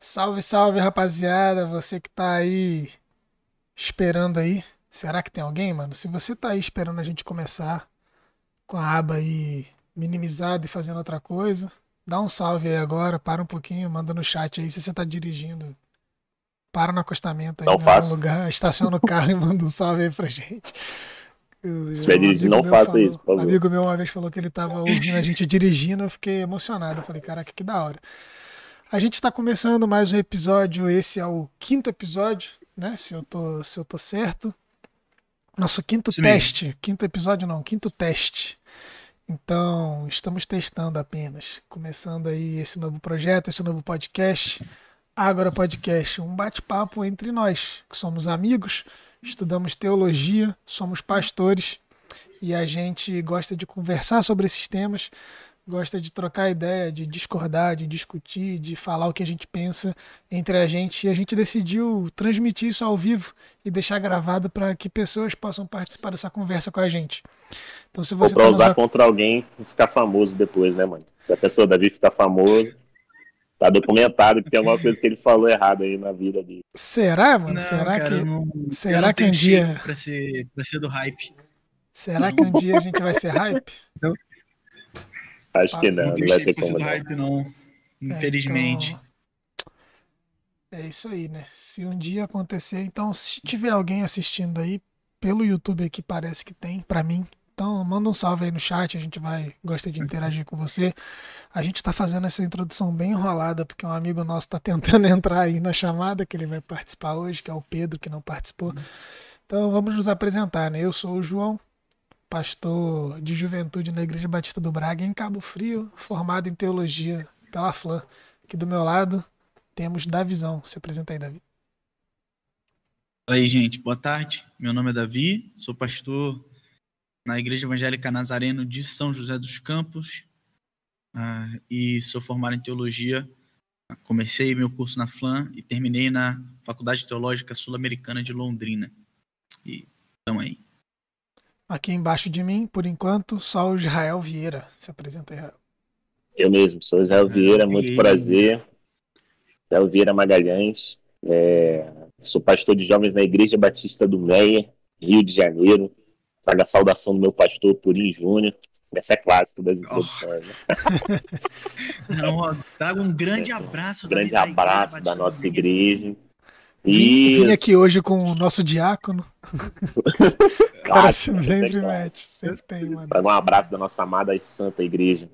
Salve, salve, rapaziada. Você que tá aí esperando aí. Será que tem alguém, mano? Se você tá aí esperando a gente começar com a aba aí minimizada e fazendo outra coisa, dá um salve aí agora, para um pouquinho, manda no chat aí se você tá dirigindo. Para no acostamento aí, Não faço. lugar, estaciona o carro e manda um salve aí pra gente. Eu- Se dirigindo, não faça falou- isso, por favor. Um amigo meu uma vez falou que ele tava ouvindo a gente dirigindo, eu fiquei emocionado. Eu falei, caraca, que da hora. A gente está começando mais um episódio, esse é o quinto episódio, né? Se eu tô, se eu tô certo. Nosso quinto mesmo. teste. Quinto episódio não, quinto teste. Então, estamos testando apenas. Começando aí esse novo projeto, esse novo podcast. Agora Podcast, um bate-papo entre nós, que somos amigos, estudamos teologia, somos pastores e a gente gosta de conversar sobre esses temas, gosta de trocar ideia, de discordar, de discutir, de falar o que a gente pensa entre a gente. E a gente decidiu transmitir isso ao vivo e deixar gravado para que pessoas possam participar dessa conversa com a gente. Então, se Ou você pra tá usar contra alguém e ficar famoso depois, né, mano? Se a pessoa Davi ficar famoso, tá documentado que tem alguma coisa que ele falou errado aí na vida dele. Será, mano? Não, será cara, que eu não, será eu não que um dia- pra ser, pra ser do hype. será que um dia a gente vai ser hype? Acho Ah, que Não, não, não vai ter como não. hype, não. É, Infelizmente. então, É isso aí, né? Se um dia acontecer, então se tiver alguém assistindo aí pelo YouTube aqui parece que tem pra mim. Então manda um salve aí no chat, a gente vai gosta de interagir com você. A gente tá fazendo essa introdução bem enrolada porque um amigo nosso tá tentando entrar aí na chamada que ele vai participar hoje, que é o Pedro que não participou. Então vamos nos apresentar, né? Eu sou o João, pastor de juventude na Igreja Batista do Braga em Cabo Frio, formado em teologia pela FLAM. Aqui do meu lado temos Davizão. Se apresenta aí, Davi. Fala aí, gente. Boa tarde. Meu nome é Davi, sou pastor na Igreja Evangélica Nazareno de São José dos Campos ah, e sou formado em teologia. Comecei meu curso na FLAM e terminei na Faculdade Teológica Sul-Americana de Londrina. E estamos aí. Aqui embaixo de mim, por enquanto, só o Israel Vieira. Se apresenta aí, Israel. Eu mesmo, sou Israel Vieira, muito prazer. Israel Vieira Magalhães. É, sou pastor de jovens na Igreja Batista do Meia, Rio de Janeiro. Trago a saudação do meu pastor Purim Júnior. Essa é clássica das introduções. Né? Não, ó, trago um grande abraço. Um grande da- da abraço da do nossa igreja. Vim, vim Isso. aqui hoje com o nosso diácono. Cara é sempre clássica. mete. Sempre tem, mano. Um abraço da nossa amada e santa igreja.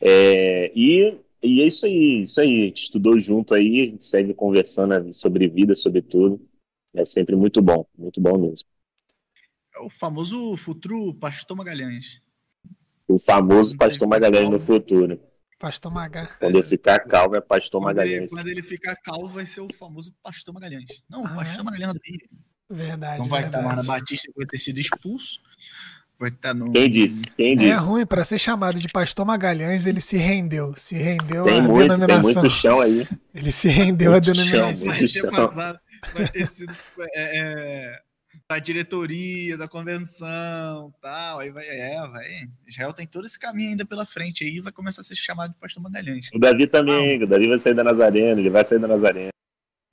É, e, e é isso aí, isso aí. A gente estudou junto aí, a gente segue conversando sobre vida, sobre tudo. É sempre muito bom, muito bom mesmo. É o famoso futuro Pastor Magalhães. O famoso Pastor Magalhães no futuro. Pastor Magá. Quando eu ficar calvo, é Pastor Quando ele, Magalhães. quando ele ficar calvo, vai ser o famoso Pastor Magalhães. Não, o Ah, Pastor é? Magalhães Rio. Verdade. Não vai estar verdade. mais na Batista, vai ter sido expulso. Vai estar no. Quem disse? Quem É disse? ruim, para ser chamado de Pastor Magalhães, ele se rendeu. Se rendeu Tem à muito, tem denominação. muito chão aí. Ele se rendeu à Muito chão, denominação. Vai muito ter chão. passado. Vai ter sido. É, é, da diretoria, da convenção tal. Aí vai. É, vai. Israel tem todo esse caminho ainda pela frente aí vai começar a ser chamado de Pastor Magalhães. O Davi também, o Davi vai sair da Nazareno, ele vai sair da Nazareno.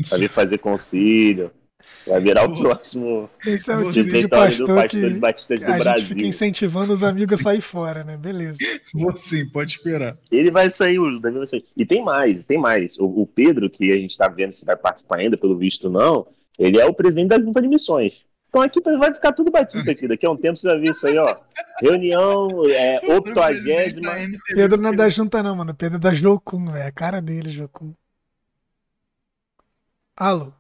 Vai vir fazer concílio. Vai virar o próximo Esse é o tipo de diretor do pastor Pastores que Batistas a do gente Brasil. fica incentivando os amigos a sair fora, né? Beleza. Vou sim, pode esperar. Ele vai sair, o Davi vai sair. E tem mais, tem mais. O, o Pedro, que a gente tá vendo se vai participar ainda, pelo visto não, ele é o presidente da junta de missões. Então aqui vai ficar tudo batista aqui. Daqui a um tempo você vai ver isso aí, ó. Reunião é, octogésima. Pedro não é da junta, não, mano. Pedro é da Jocum, velho. É a cara dele, Jocum. Alô?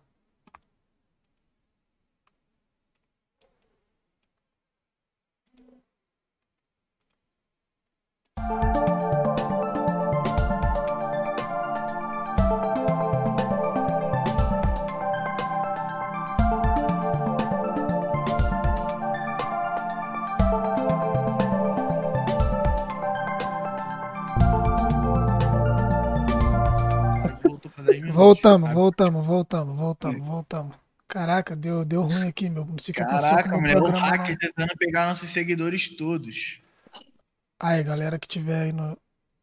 Voltou Voltamos, voltamos, voltamos, voltamos, voltamos. Caraca, deu, deu ruim aqui, meu. Não sei Caraca, meu o hacker tentando pegar nossos seguidores todos. Aí, galera que tiver aí no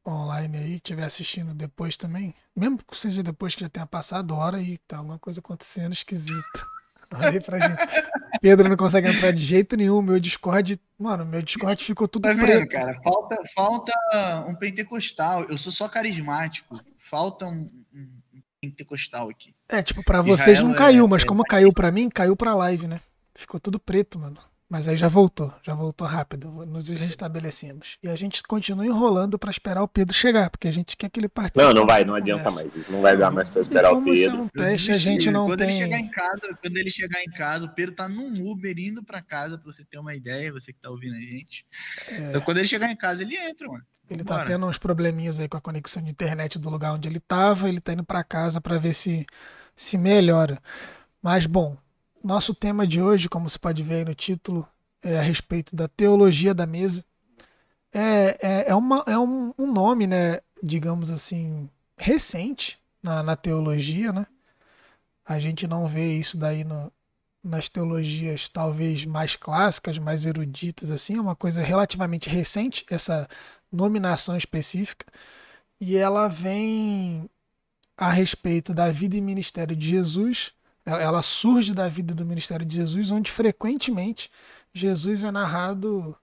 online aí, estiver assistindo depois também, mesmo que seja depois que já tenha passado hora e tá alguma coisa acontecendo esquisita. Olha aí pra gente. Pedro não consegue entrar de jeito nenhum. Meu Discord, mano, meu Discord ficou tudo Tá preto. vendo, cara? Falta, falta um pentecostal. Eu sou só carismático. Falta um, um pentecostal aqui. É, tipo, pra vocês Israel não caiu, é- mas é- como caiu pra mim, caiu pra live, né? Ficou tudo preto, mano. Mas aí já voltou, já voltou rápido. Nos restabelecemos. E a gente continua enrolando pra esperar o Pedro chegar, porque a gente quer que ele participe. Não, não vai, não adianta conversa. mais. Isso não vai dar mais pra esperar E o é Pedro. um teste, a gente não quando ele chegar tem. em casa, quando ele chegar em casa, o Pedro tá num Uber indo pra casa, pra você ter uma ideia, você que tá ouvindo a gente. Então, quando ele chegar em casa, ele entra, mano. Ele tá tendo uns probleminhas aí com a conexão de internet do lugar onde ele tava, ele tá indo pra casa pra ver se se melhora. Mas bom, nosso tema de hoje, como você pode ver aí no título, é a respeito da teologia da mesa. É, é, é, uma, é um, um nome, né, digamos assim, recente na, na teologia, né? A gente não vê isso daí no, nas teologias talvez mais clássicas, mais eruditas, assim, é uma coisa relativamente recente, essa nominação específica, e ela vem a respeito da vida e ministério de Jesus. Ela surge da vida do ministério de Jesus, onde frequentemente Jesus é narrado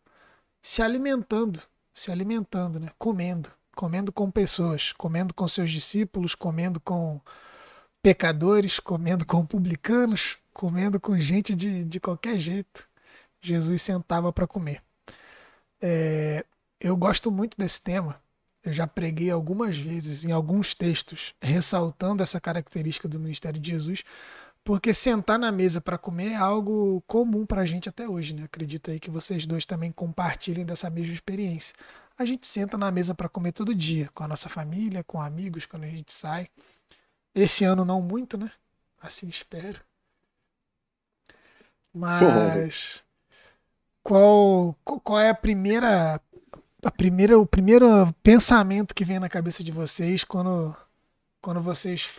se alimentando, se alimentando, né? comendo, comendo com pessoas, comendo com seus discípulos, comendo com pecadores, comendo com publicanos, comendo com gente de, de qualquer jeito. Jesus sentava para comer. É, eu gosto muito desse tema. Eu já preguei algumas vezes em alguns textos ressaltando essa característica do ministério de Jesus, porque sentar na mesa para comer é algo comum para a gente até hoje, né? Acredito aí que vocês dois também compartilhem dessa mesma experiência. A gente senta na mesa para comer todo dia, com a nossa família, com amigos, quando a gente sai. Esse ano não muito, né? Assim espero. Mas qual qual é a primeira a primeira o primeiro pensamento que vem na cabeça de vocês quando quando vocês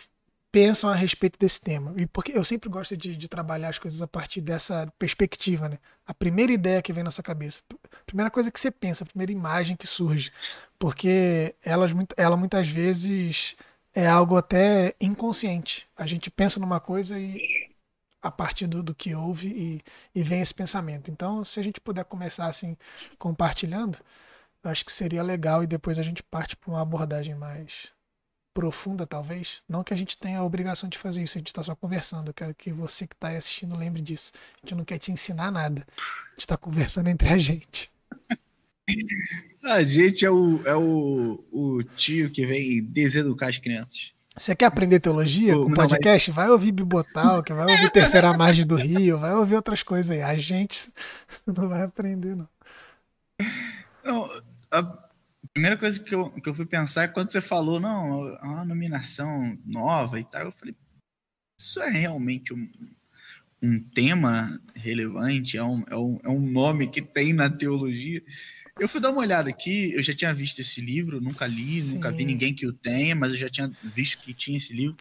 pensam a respeito desse tema? E porque eu sempre gosto de, de trabalhar as coisas a partir dessa perspectiva, né? A primeira ideia que vem na sua cabeça, a primeira coisa que você pensa, a primeira imagem que surge, porque elas ela muitas vezes é algo até inconsciente. A gente pensa numa coisa e a partir do, do que ouve e, e vem esse pensamento. Então, se a gente puder começar assim compartilhando, eu acho que seria legal e depois a gente parte para uma abordagem mais profunda, talvez. Não que a gente tenha a obrigação de fazer isso, a gente está só conversando. Eu quero que você que está aí assistindo lembre disso. A gente não quer te ensinar nada. A gente está conversando entre a gente. A gente é o, é o, o tio que vem deseducar as crianças. Você quer aprender teologia Ô, com não, podcast? Vai ouvir Bibotal, que vai ouvir Terceira Margem do Rio, vai ouvir outras coisas aí. A gente não vai aprender, não. Não, a primeira coisa que eu, que eu fui pensar é quando você falou, não, é uma nominação nova e tal, eu falei, isso é realmente um, um tema relevante, é um, é, um, é um nome que tem na teologia. Eu fui dar uma olhada aqui, eu já tinha visto esse livro, nunca li, nunca vi Sim. ninguém que o tenha, mas eu já tinha visto que tinha esse livro.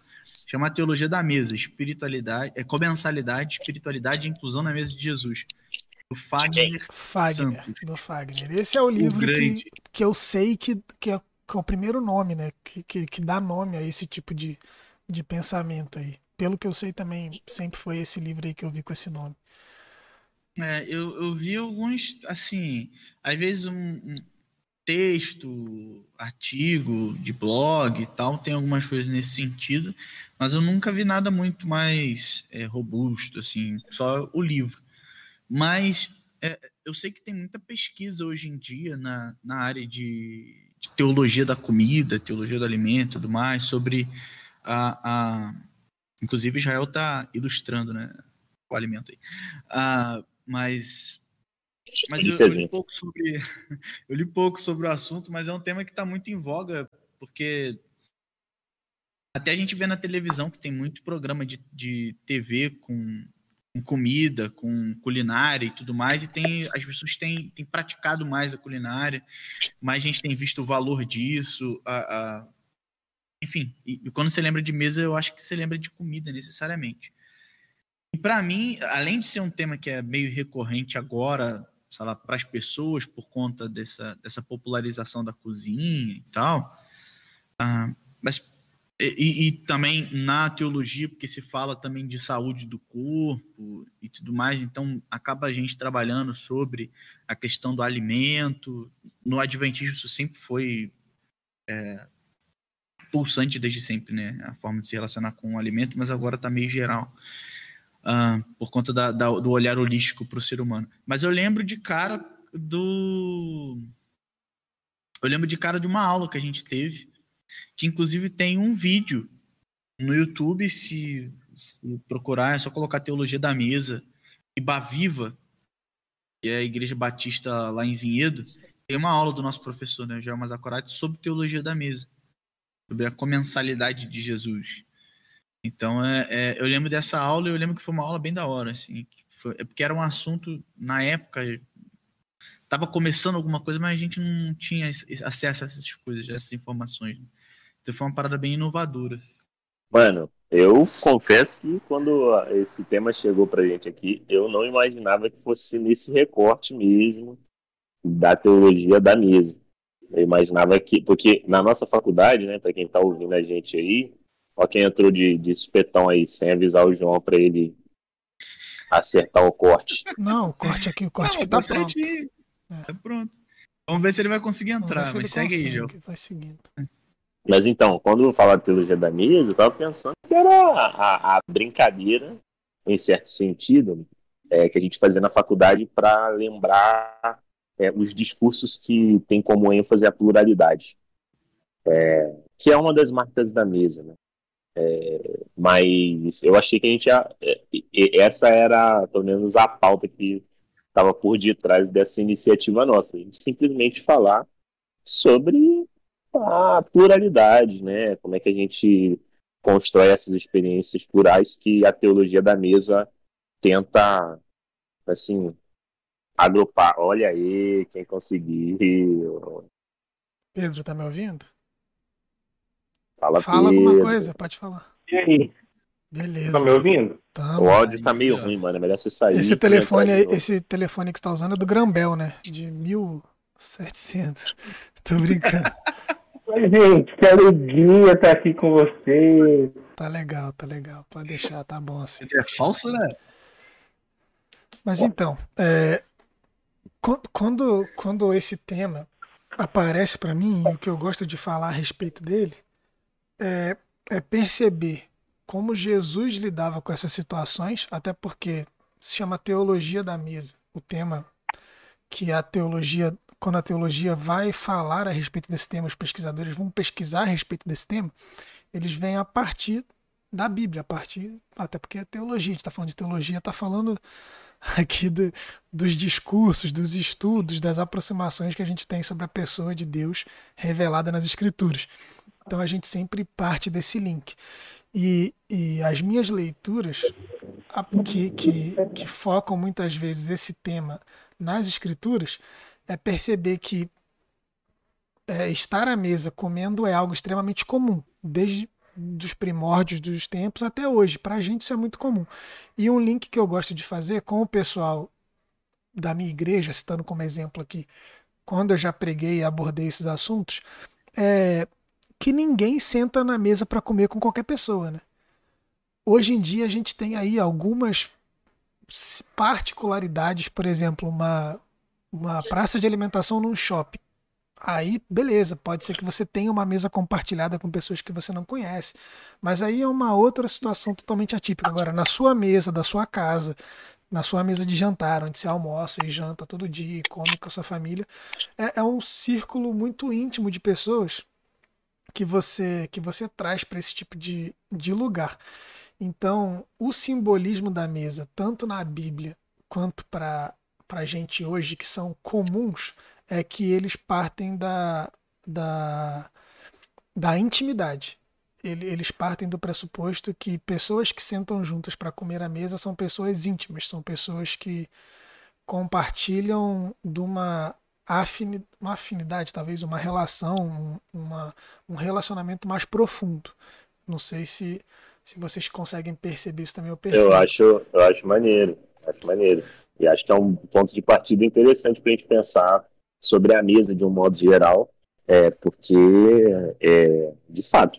Chama Teologia da Mesa, Espiritualidade, é Comensalidade, Espiritualidade e Inclusão na Mesa de Jesus. Do Fagner Fagner, Santos. do Fagner. Esse é o livro que, grande. que eu sei que, que, é, que é o primeiro nome, né? Que, que, que dá nome a esse tipo de, de pensamento aí. Pelo que eu sei também, sempre foi esse livro aí que eu vi com esse nome. É, eu, eu vi alguns, assim, às vezes um, um texto, artigo de blog e tal, tem algumas coisas nesse sentido, mas eu nunca vi nada muito mais é, robusto, assim, só o livro. Mas é, eu sei que tem muita pesquisa hoje em dia na, na área de, de teologia da comida, teologia do alimento e tudo mais, sobre a. a inclusive, Israel está ilustrando né, o alimento aí. Ah, mas mas eu, eu li pouco sobre eu li pouco sobre o assunto, mas é um tema que está muito em voga porque até a gente vê na televisão que tem muito programa de, de TV com, com comida, com culinária e tudo mais, e tem as pessoas têm, têm praticado mais a culinária, mais gente tem visto o valor disso, a, a- enfim, e, e quando você lembra de mesa, eu acho que você lembra de comida necessariamente. E para mim, além de ser um tema que é meio recorrente agora, para as pessoas por conta dessa, dessa popularização da cozinha e tal. Ah, mas e, e, também na teologia, porque se fala também de saúde do corpo e tudo mais, então acaba a gente trabalhando sobre a questão do alimento. No Adventismo isso sempre foi é, pulsante desde sempre, né? A forma de se relacionar com o alimento, mas agora está meio geral. Uh, por conta da, da, do olhar holístico para o ser humano. Mas eu lembro de cara do. Eu lembro de cara de uma aula que a gente teve que inclusive tem um vídeo no YouTube, se, se procurar, é só colocar Teologia da Mesa e Baviva, que é a Igreja Batista lá em Vinhedo, tem uma aula do nosso professor, né, João Mazacorati, sobre Teologia da Mesa, sobre a comensalidade de Jesus. Então, é, é, eu lembro dessa aula eu lembro que foi uma aula bem da hora, assim, foi, é porque era um assunto, na época, estava começando alguma coisa, mas a gente não tinha acesso a essas coisas, a essas informações. Né? Então foi uma parada bem inovadora. Mano, eu confesso que quando esse tema chegou pra gente aqui, eu não imaginava que fosse nesse recorte mesmo da teologia da mesa. Eu imaginava que, porque na nossa faculdade, né, para quem tá ouvindo a gente aí, ó quem entrou de, de supetão aí, sem avisar o João para ele acertar o corte. Não, o corte aqui, o corte não, que tá, tá pronto. É. Tá pronto. Vamos ver se ele vai conseguir entrar, mas segue consegue, aí, João. Vai seguindo. Mas então, quando eu falar de teologia da mesa, eu estava pensando que era a, a, brincadeira, em certo sentido, é, que a gente fazia na faculdade para lembrar é, os discursos que tem como ênfase a pluralidade, é, que é uma das marcas da mesa, né? É, mas eu achei que a gente ia, é, essa era pelo menos a pauta que estava por detrás dessa iniciativa nossa, a gente simplesmente falar sobre a pluralidade, né? Como é que a gente constrói essas experiências plurais que a teologia da mesa tenta, assim, agrupar. Olha aí, quem conseguiu. Pedro, tá me ouvindo? Fala, Fala Pedro. alguma coisa, pode falar. E aí? Beleza. Tá me ouvindo? Tá, o áudio tá meio ruim, mano. É melhor você sair. Esse telefone, esse telefone que você tá usando é do Grambel, né? De 1700. Tô brincando. Oi, gente, que alegria estar aqui com você. Tá legal, tá legal. Pode deixar, tá bom assim. É falso, né? Mas então, é, quando, quando esse tema aparece para mim, o que eu gosto de falar a respeito dele é, é perceber como Jesus lidava com essas situações, até porque se chama teologia da mesa, o tema que a teologia quando a teologia vai falar a respeito desse tema, os pesquisadores vão pesquisar a respeito desse tema, eles vêm a partir da Bíblia, a partir, até porque é teologia, a gente está falando de teologia, está falando aqui do, dos discursos, dos estudos, das aproximações que a gente tem sobre a pessoa de Deus revelada nas Escrituras. Então a gente sempre parte desse link. E, e as minhas leituras, que, que, que focam muitas vezes esse tema nas Escrituras, é perceber que é, estar à mesa comendo é algo extremamente comum, desde dos primórdios dos tempos até hoje. Para a gente isso é muito comum. E um link que eu gosto de fazer com o pessoal da minha igreja, citando como exemplo aqui, quando eu já preguei e abordei esses assuntos, é que ninguém senta na mesa para comer com qualquer pessoa, né? Hoje em dia a gente tem aí algumas particularidades, por exemplo, uma uma praça de alimentação num shopping. Aí, beleza, pode ser que você tenha uma mesa compartilhada com pessoas que você não conhece. Mas aí é uma outra situação totalmente atípica. Agora, na sua mesa, da sua casa, na sua mesa de jantar, onde você almoça e janta todo dia e come com a sua família, é, é um círculo muito íntimo de pessoas que você que você traz para esse tipo de, de lugar. Então, o simbolismo da mesa, tanto na Bíblia quanto para para a gente hoje que são comuns é que eles partem da, da, da intimidade. Eles partem do pressuposto que pessoas que sentam juntas para comer à mesa são pessoas íntimas, são pessoas que compartilham de uma, afinidade, uma afinidade, talvez uma relação, uma, um relacionamento mais profundo. Não sei se, se vocês conseguem perceber isso também. Eu, eu acho, eu acho maneiro, acho maneiro. E acho que é um ponto de partida interessante para a gente pensar sobre a mesa de um modo geral, é, porque, é, de fato,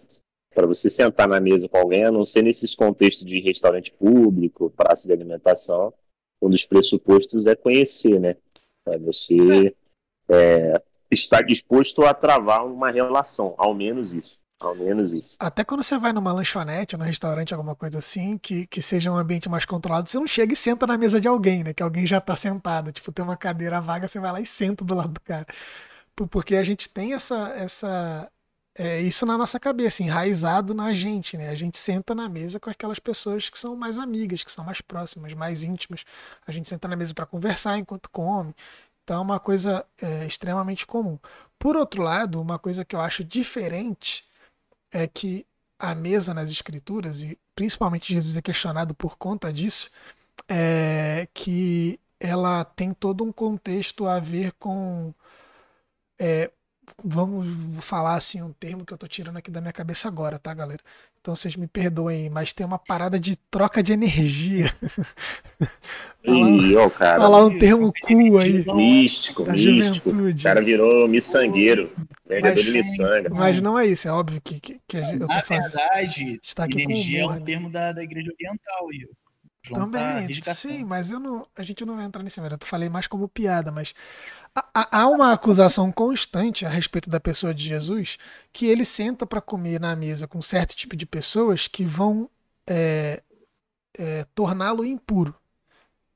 para você sentar na mesa com alguém, a não ser nesses contextos de restaurante público, praça de alimentação, um dos pressupostos é conhecer, né? É você é, estar disposto a travar uma relação, ao menos isso. Ao menos isso. Até quando você vai numa lanchonete, num restaurante, alguma coisa assim, que, que seja um ambiente mais controlado, você não chega e senta na mesa de alguém, né? Que alguém já tá sentado. Tipo, tem uma cadeira vaga, você vai lá e senta do lado do cara. Porque a gente tem essa, essa, é, isso na nossa cabeça, enraizado na gente, né? A gente senta na mesa com aquelas pessoas que são mais amigas, que são mais próximas, mais íntimas. A gente senta na mesa para conversar enquanto come. Então é uma coisa é, extremamente comum. Por outro lado, uma coisa que eu acho diferente é que a mesa nas escrituras, e principalmente Jesus é questionado por conta disso, é que ela tem todo um contexto a ver com. É, vamos falar assim um termo que eu tô tirando aqui da minha cabeça agora, tá, galera? Então vocês me perdoem, mas tem uma parada de troca de energia. Ih, ó, cara. Falar um termo cool aí. Místico, místico. Juventude. O cara virou miçangueiro. Vendedor de miçanga. Mas não é isso, é óbvio que, que, que a gente. Na verdade, está aqui energia humor, é um né? termo da, da igreja oriental. E João tá Também, tá sim, mas eu não, a gente não vai entrar nesse mérito. Eu falei mais como piada, mas há uma acusação constante a respeito da pessoa de Jesus que ele senta para comer na mesa com certo tipo de pessoas que vão é, é, torná-lo impuro,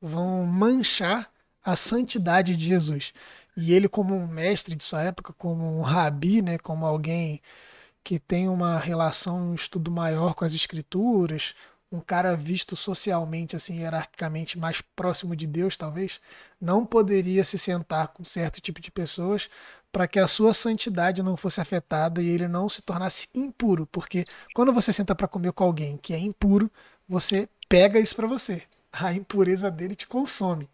vão manchar a santidade de Jesus. E ele, como um mestre de sua época, como um rabi, né, como alguém que tem uma relação, um estudo maior com as escrituras, um cara visto socialmente, assim, hierarquicamente mais próximo de Deus, talvez, não poderia se sentar com certo tipo de pessoas para que a sua santidade não fosse afetada e ele não se tornasse impuro, porque quando você senta para comer com alguém que é impuro, você pega isso para você. A impureza dele te consome.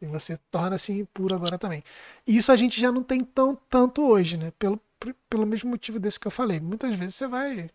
E você torna-se impuro agora também. Isso a gente já não tem tão tanto hoje, né? Pelo, pelo mesmo motivo desse que eu falei. Muitas vezes você vai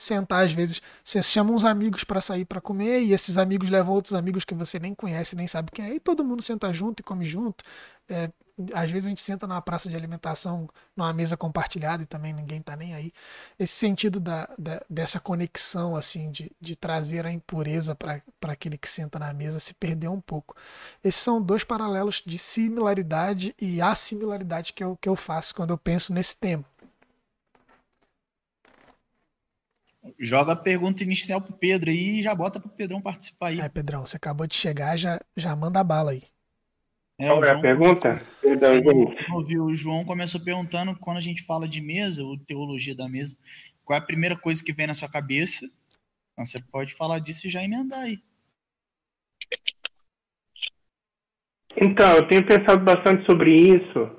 sentar às vezes, você chama uns amigos para sair para comer e esses amigos levam outros amigos que você nem conhece, nem sabe quem é, e todo mundo senta junto e come junto. É, às vezes a gente senta numa praça de alimentação, numa mesa compartilhada e também ninguém tá nem aí. Esse sentido da, da dessa conexão, assim, de, de trazer a impureza para aquele que senta na mesa se perdeu um pouco. Esses são dois paralelos de similaridade e assimilaridade que eu, que eu faço quando eu penso nesse tema. Joga a pergunta inicial pro Pedro aí e já bota pro Pedrão participar aí. É, Pedrão, você acabou de chegar, já, já manda a bala aí. É, Qual é a pergunta? Perdão, gente. O João começou perguntando quando a gente fala de mesa, ou teologia da mesa, qual é a primeira coisa que vem na sua cabeça? Então, você pode falar disso e já emendar aí. Então, eu tenho pensado bastante sobre isso.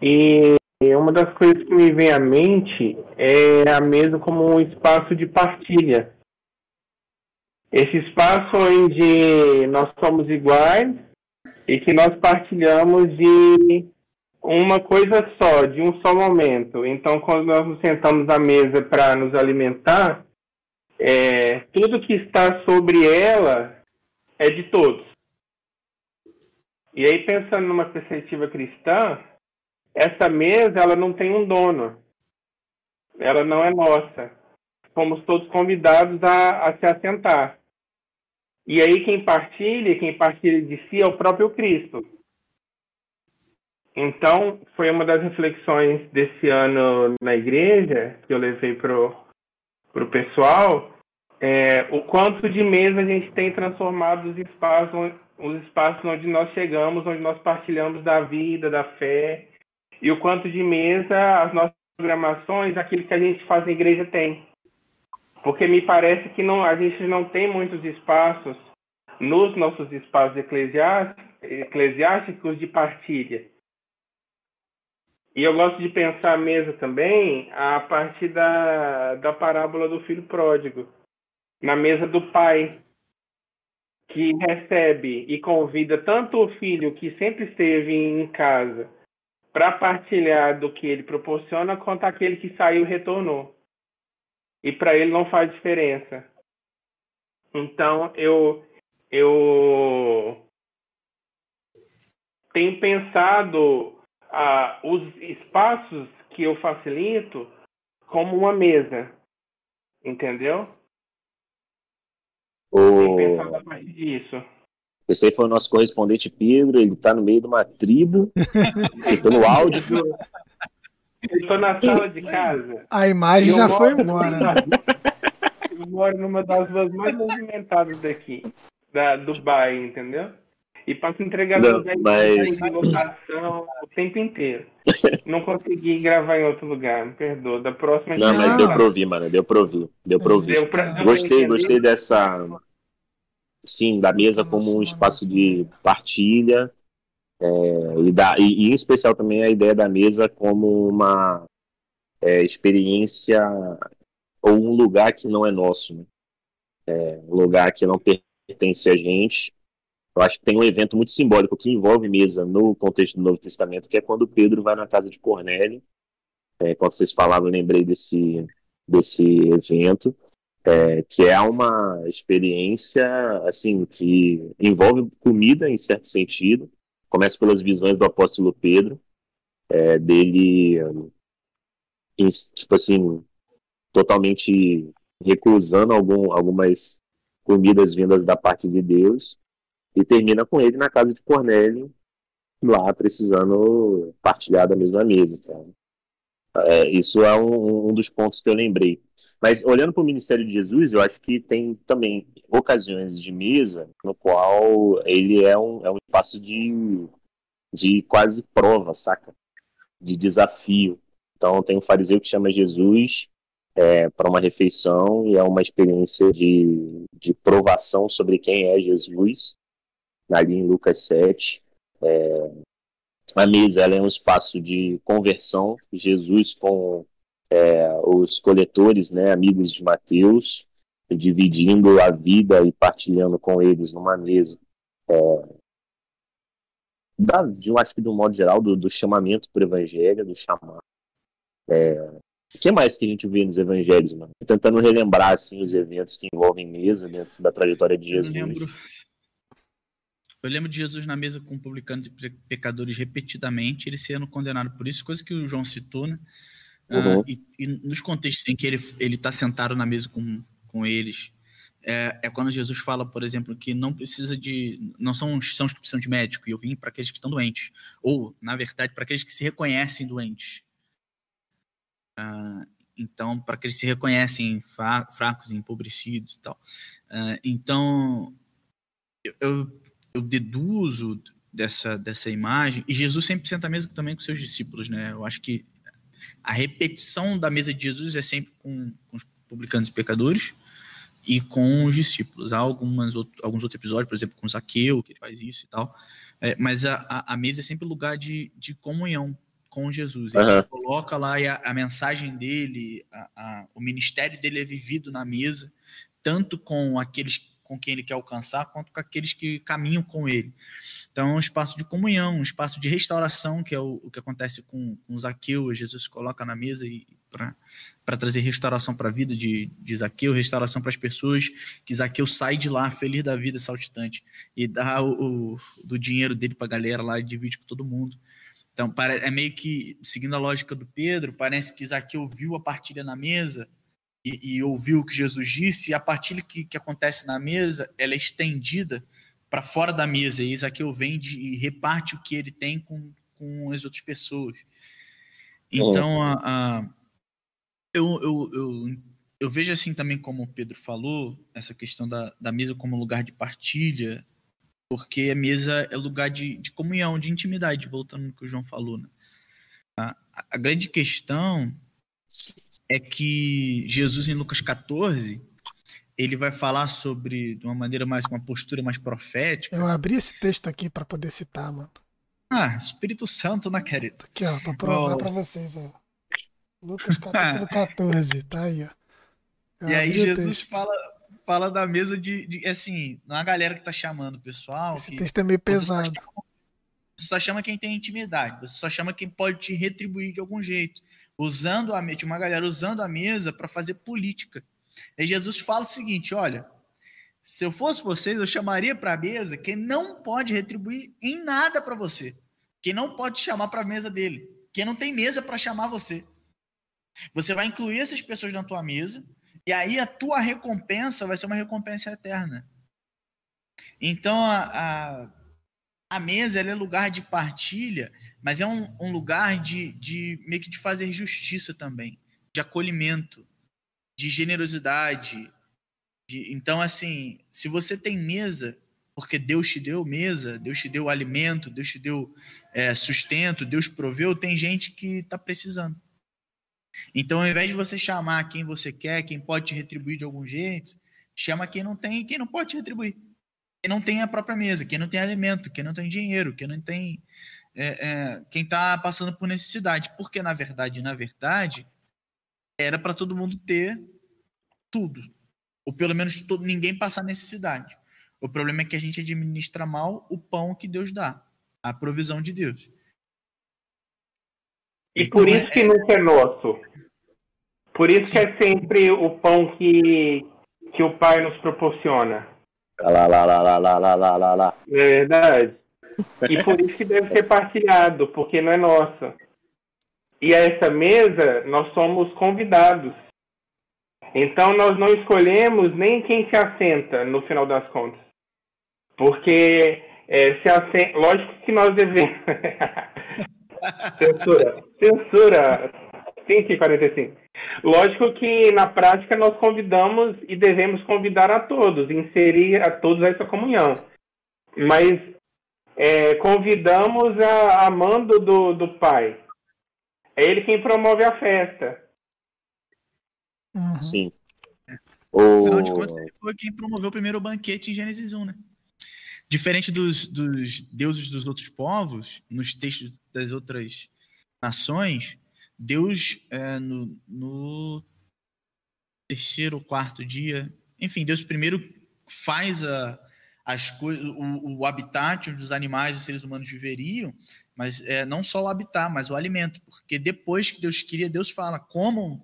E uma das coisas que me vem à mente é a mesa como um espaço de partilha. Esse espaço onde nós somos iguais e que nós partilhamos de uma coisa só, de um só momento. Então, quando nós nos sentamos à mesa para nos alimentar, é, tudo que está sobre ela é de todos. E aí, pensando numa perspectiva cristã, essa mesa ela não tem um dono. Ela não é nossa. Fomos todos convidados a, a se assentar. E aí quem partilha, quem partilha de si é o próprio Cristo. Então, foi uma das reflexões desse ano na igreja que eu levei pro, pro pessoal, é, o quanto de mesa a gente tem transformado os espaços, os espaços onde nós chegamos, onde nós partilhamos da vida, da fé, e o quanto de mesa as nossas programações, aquilo que a gente faz na igreja tem. Porque me parece que não, a gente não tem muitos espaços nos nossos espaços eclesiásticos de partilha. E eu gosto de pensar a mesa também a partir da, da parábola do filho pródigo. Na mesa do pai, que recebe e convida tanto o filho que sempre esteve em casa para partilhar do que ele proporciona quanto aquele que saiu e retornou. E para ele não faz diferença. Então eu eu tenho pensado ah, os espaços que eu facilito como uma mesa. Entendeu? O... Tenho pensado a partir disso. Esse aí foi o nosso correspondente Pedro, ele tá no meio de uma tribo, pelo áudio. Eu tô na sala de casa. A imagem já moro foi embora. Eu moro numa das ruas mais movimentadas daqui, da, do bairro, entendeu? E passo entregador Não, mas- de locação o tempo inteiro. Não consegui gravar em outro lugar, me perdoa. Da próxima Não, mas deu pra ouvir, mano, deu pra ouvir. Deu pra ouvir. Deu pra- Gostei, gostei dessa. Sim, da mesa como um espaço de partilha. é, e, da, e, e em especial também a ideia da mesa como uma é, experiência ou um lugar que não é nosso. Né? É, um lugar que não pertence a gente. Eu acho que tem um evento muito simbólico que envolve mesa no contexto do Novo Testamento, que é quando Pedro vai na casa de Cornélio. É, quando vocês falavam, eu lembrei desse, desse evento é, que é uma experiência assim que envolve comida em certo sentido. Começa pelas visões do apóstolo Pedro, é, dele tipo assim totalmente recusando algum, algumas comidas vindas da parte de Deus e termina com ele na casa de Cornélio lá precisando partilhar da mesma mesa. sabe? É, isso é um, um dos pontos que eu lembrei. Mas olhando para o ministério de Jesus, eu acho que tem também ocasiões de mesa no qual ele é um, é um espaço de, de quase prova, saca? De desafio. Então tem um fariseu que chama Jesus é, para uma refeição e é uma experiência de, de provação sobre quem é Jesus, ali em Lucas 7. É, a mesa ela é um espaço de conversão, Jesus com é, os coletores, né, amigos de Mateus, dividindo a vida e partilhando com eles numa mesa. É, da, de, eu acho que de um modo geral, do, do chamamento para o evangelho, do chamar. É, o que mais que a gente vê nos evangelhos, mano? Tô tentando relembrar assim, os eventos que envolvem mesa dentro da trajetória de Eu Jesus. lembro, eu lembro de Jesus na mesa com publicanos e pe- pecadores repetidamente, ele sendo condenado por isso, coisa que o João citou, né? Ah, Uhum. e, e nos contextos em que ele ele está sentado na mesa com, com eles, é, é quando Jesus fala, por exemplo, que não precisa de. não são, são que precisam de médico, e eu vim para aqueles que estão doentes. Ou, na verdade, para aqueles que se reconhecem doentes. Ah, então, para aqueles que se reconhecem fracos, empobrecidos e tal. Ah, então, eu- eu, eu deduzo dessa, dessa imagem, e Jesus sempre senta à mesa também com seus discípulos, né? Eu acho que a repetição da mesa de Jesus é sempre com, com os publicanos e pecadores e com os discípulos. Há algumas outro, alguns outros episódios, por exemplo, com Zaqueu, que ele faz isso e tal, É, mas a, a, mesa é sempre lugar de, de comunhão com Jesus. Ele se coloca lá a, a mensagem dele, a- o ministério dele é vivido na mesa, tanto com aqueles com quem ele quer alcançar, quanto com aqueles que caminham com ele. Então, é um espaço de comunhão, um espaço de restauração, que é o, o que acontece com, com Zaqueu. Jesus coloca na mesa para trazer restauração para a vida de, de Zaqueu, restauração para as pessoas, que Zaqueu sai de lá feliz da vida, saltitante, e dá o, o- do dinheiro dele para a galera lá e divide com todo mundo. Então, é meio que, seguindo a lógica do Pedro, parece que Zaqueu viu a partilha na mesa e, e ouviu o que Jesus disse, e a partilha que, que acontece na mesa, ela é estendida para fora da mesa, e Zaqueu vem de, e reparte o que ele tem com, com as outras pessoas. Então, a, a- eu, eu, eu, eu vejo assim também, como o Pedro falou, essa questão da, da mesa como lugar de partilha, porque a mesa é lugar de, de comunhão, de intimidade, voltando no que o João falou. Né? A, a grande questão é que Jesus, em Lucas 14, ele vai falar sobre, de uma maneira mais, com uma postura mais profética. Eu abri esse texto aqui pra poder citar, mano. Ah, Espírito Santo, né, querido? Aqui, ó, pra provar Oh. pra vocês, ó. Lucas capítulo 14, tá aí, ó. Eu E aí Jesus texto. fala, fala da mesa de, de- assim, não é a galera que tá chamando o pessoal, Esse que texto é meio você só pesado. chama- Você só chama quem tem intimidade, você só chama quem pode te retribuir de algum jeito. Usando a mesa, uma galera usando a mesa para fazer política. E Jesus fala o seguinte: olha, se eu fosse vocês, eu chamaria para a mesa quem não pode retribuir em nada para você. Quem não pode chamar para a mesa dele? Quem não tem mesa para chamar você? Você vai incluir essas pessoas na tua mesa e aí a tua recompensa vai ser uma recompensa eterna. Então a, a, a mesa é lugar de partilha, mas é um, um lugar de, de meio que de fazer justiça também, de acolhimento, de generosidade. De, então, assim, se você tem mesa, porque Deus te deu mesa, Deus te deu alimento, Deus te deu é, sustento, Deus proveu, tem gente que está precisando. Então, ao invés de você chamar quem você quer, quem pode te retribuir de algum jeito, chama quem não tem e quem não pode te retribuir. Quem não tem a própria mesa, quem não tem alimento, quem não tem dinheiro, quem não tem. É, é, quem está passando por necessidade. Porque, na verdade, na verdade, era para todo mundo ter tudo. Ou pelo menos todo, ninguém passar necessidade. O problema é que a gente administra mal o pão que Deus dá, a provisão de Deus. E por então, isso é que nunca é nosso. Por isso Sim. que é sempre o pão que, que o Pai nos proporciona. Lá, lá, lá, lá, lá, lá, lá, lá. É verdade. E por isso que deve ser partilhado, porque não é nossa. E a essa mesa nós somos convidados. Então nós não escolhemos nem quem se assenta no final das contas. Porque é, se assenta, lógico que nós devemos. censura, censura. 545. Lógico que na prática nós convidamos e devemos convidar a todos, inserir a todos essa comunhão. Mas é, convidamos a, a mando do, do Pai. É ele quem promove a festa. Uhum. Sim. Afinal de contas, ele foi quem promoveu o primeiro banquete em Gênesis 1, né? Diferente dos, dos deuses dos outros povos, nos textos das outras nações, Deus, é, no, no, terceiro ou quarto dia, enfim, Deus primeiro faz a, as coisas, o, o habitat onde os animais os seres humanos viveriam, mas é, não só o habitat, mas o alimento, porque depois que Deus cria, Deus fala, comam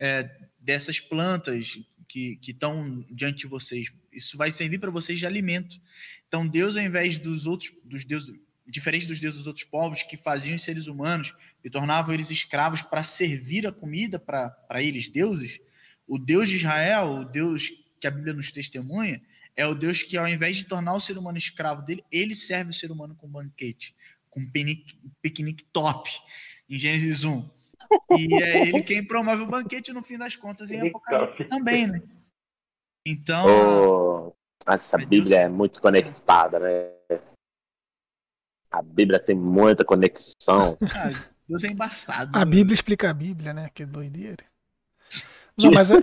é, dessas plantas que estão diante de vocês, isso vai servir para vocês de alimento. Então Deus, ao invés dos outros, dos deuses, diferente dos deuses dos outros povos que faziam os seres humanos e tornavam eles escravos para servir a comida para eles, deuses, o Deus de Israel, o Deus que a Bíblia nos testemunha, é o Deus que, ao invés de tornar o ser humano escravo dele, ele serve o ser humano com banquete, com piquenique, piquenique top, em Gênesis 1. E é ele quem promove o banquete no fim das contas em Apocalipse também, né? Então. Oh, essa Bíblia é muito conectada, né? A Bíblia tem muita conexão. Ah, Deus é embaçado. A Bíblia explica a Bíblia, né? Que doideira. Não, mas é,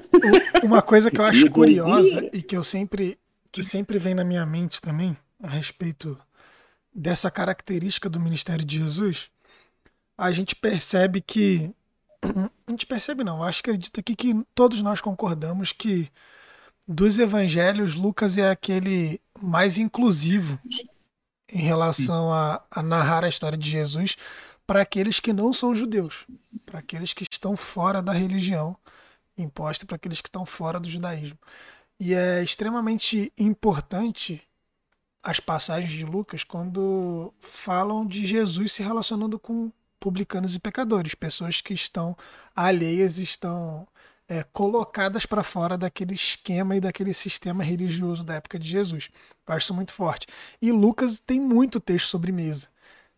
uma coisa que eu acho curiosa e que eu sempre que sempre vem na minha mente também a respeito dessa característica do ministério de Jesus, a gente percebe que a gente percebe não, acho que acredita aqui que todos nós concordamos que dos evangelhos Lucas é aquele mais inclusivo em relação a, a narrar a história de Jesus para aqueles que não são judeus, para aqueles que estão fora da religião imposta, para aqueles que estão fora do judaísmo. E é extremamente importante as passagens de Lucas quando falam de Jesus se relacionando com publicanos e pecadores, pessoas que estão alheias, estão é, colocadas para fora daquele esquema e daquele sistema religioso da época de Jesus. Eu acho isso muito forte. E Lucas tem muito texto sobre mesa.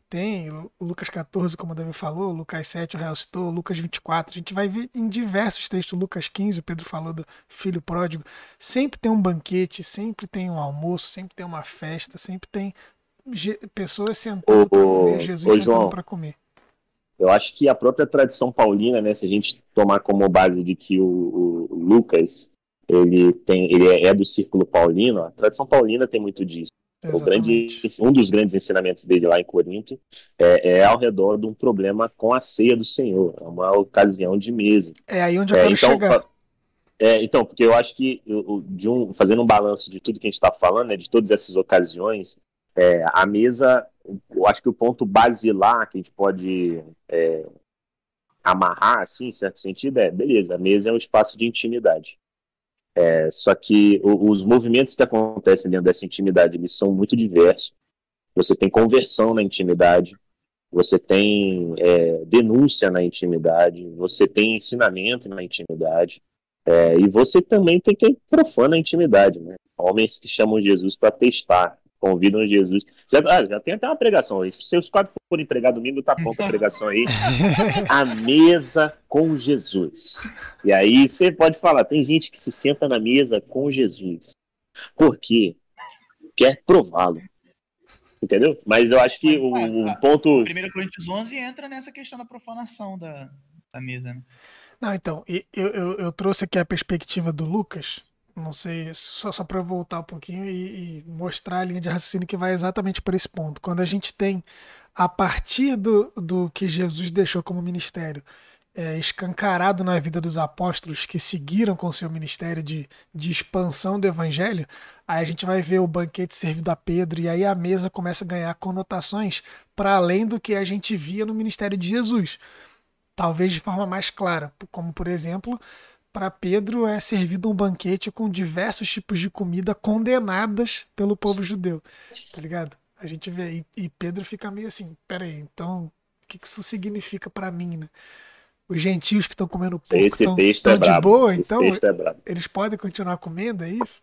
Tem Lucas 14, como o Davi falou, Lucas 7, o Real citou, Lucas 24. A gente vai ver em diversos textos, Lucas 15, o Pedro falou do filho pródigo. Sempre tem um banquete, sempre tem um almoço, sempre tem uma festa, sempre tem pessoas sentando para comer, Jesus sentando para comer. Eu acho que a própria tradição paulina, né, se a gente tomar como base de que o, o Lucas ele tem, ele é, é do círculo paulino, a tradição paulina tem muito disso. O grande, um dos grandes ensinamentos dele lá em Corinto é, é, ao redor de um problema com a ceia do Senhor, é uma ocasião de mesa. É aí onde eu é, quero então, chegar. É, então, porque eu acho que, de um, fazendo um balanço de tudo que a gente está falando, né, de todas essas ocasiões, é, a mesa, eu acho que o ponto basilar que a gente pode é, amarrar, assim, em certo sentido, é, beleza, a mesa é um espaço de intimidade. É, só que o, os movimentos que acontecem dentro dessa intimidade eles são muito diversos. Você tem conversão na intimidade, você tem é, denúncia na intimidade, você tem ensinamento na intimidade, é, e você também tem quem profana a intimidade, né? Homens que chamam Jesus para testar, convidam Jesus. Já, ah, já tem até uma pregação. Se os quatro forem pregar domingo, tá pronta a pregação aí. a mesa com Jesus. E aí você pode falar, tem gente que se senta na mesa com Jesus. Por quê? Quer prová-lo. Entendeu? Mas eu acho que o, o ponto. 1 Coríntios 11 entra nessa questão da profanação da, da mesa, né? Não, então, eu, eu, eu trouxe aqui a perspectiva do Lucas, não sei, só, só para voltar um pouquinho e, e, mostrar a linha de raciocínio que vai exatamente por esse ponto. Quando a gente tem, a partir do, do que Jesus deixou como ministério, é, escancarado na vida dos apóstolos que seguiram com o seu ministério de, de expansão do evangelho, aí a gente vai ver o banquete servido a Pedro e aí a mesa começa a ganhar conotações para além do que a gente via no ministério de Jesus. Talvez de forma mais clara, como por exemplo, para Pedro é servido um banquete com diversos tipos de comida condenadas pelo povo judeu, tá ligado? A gente vê e, e Pedro fica meio assim, peraí, então o que, que isso significa para mim, né? os gentios que estão comendo pouco estão, é de boa, então é eles podem continuar comendo, é isso?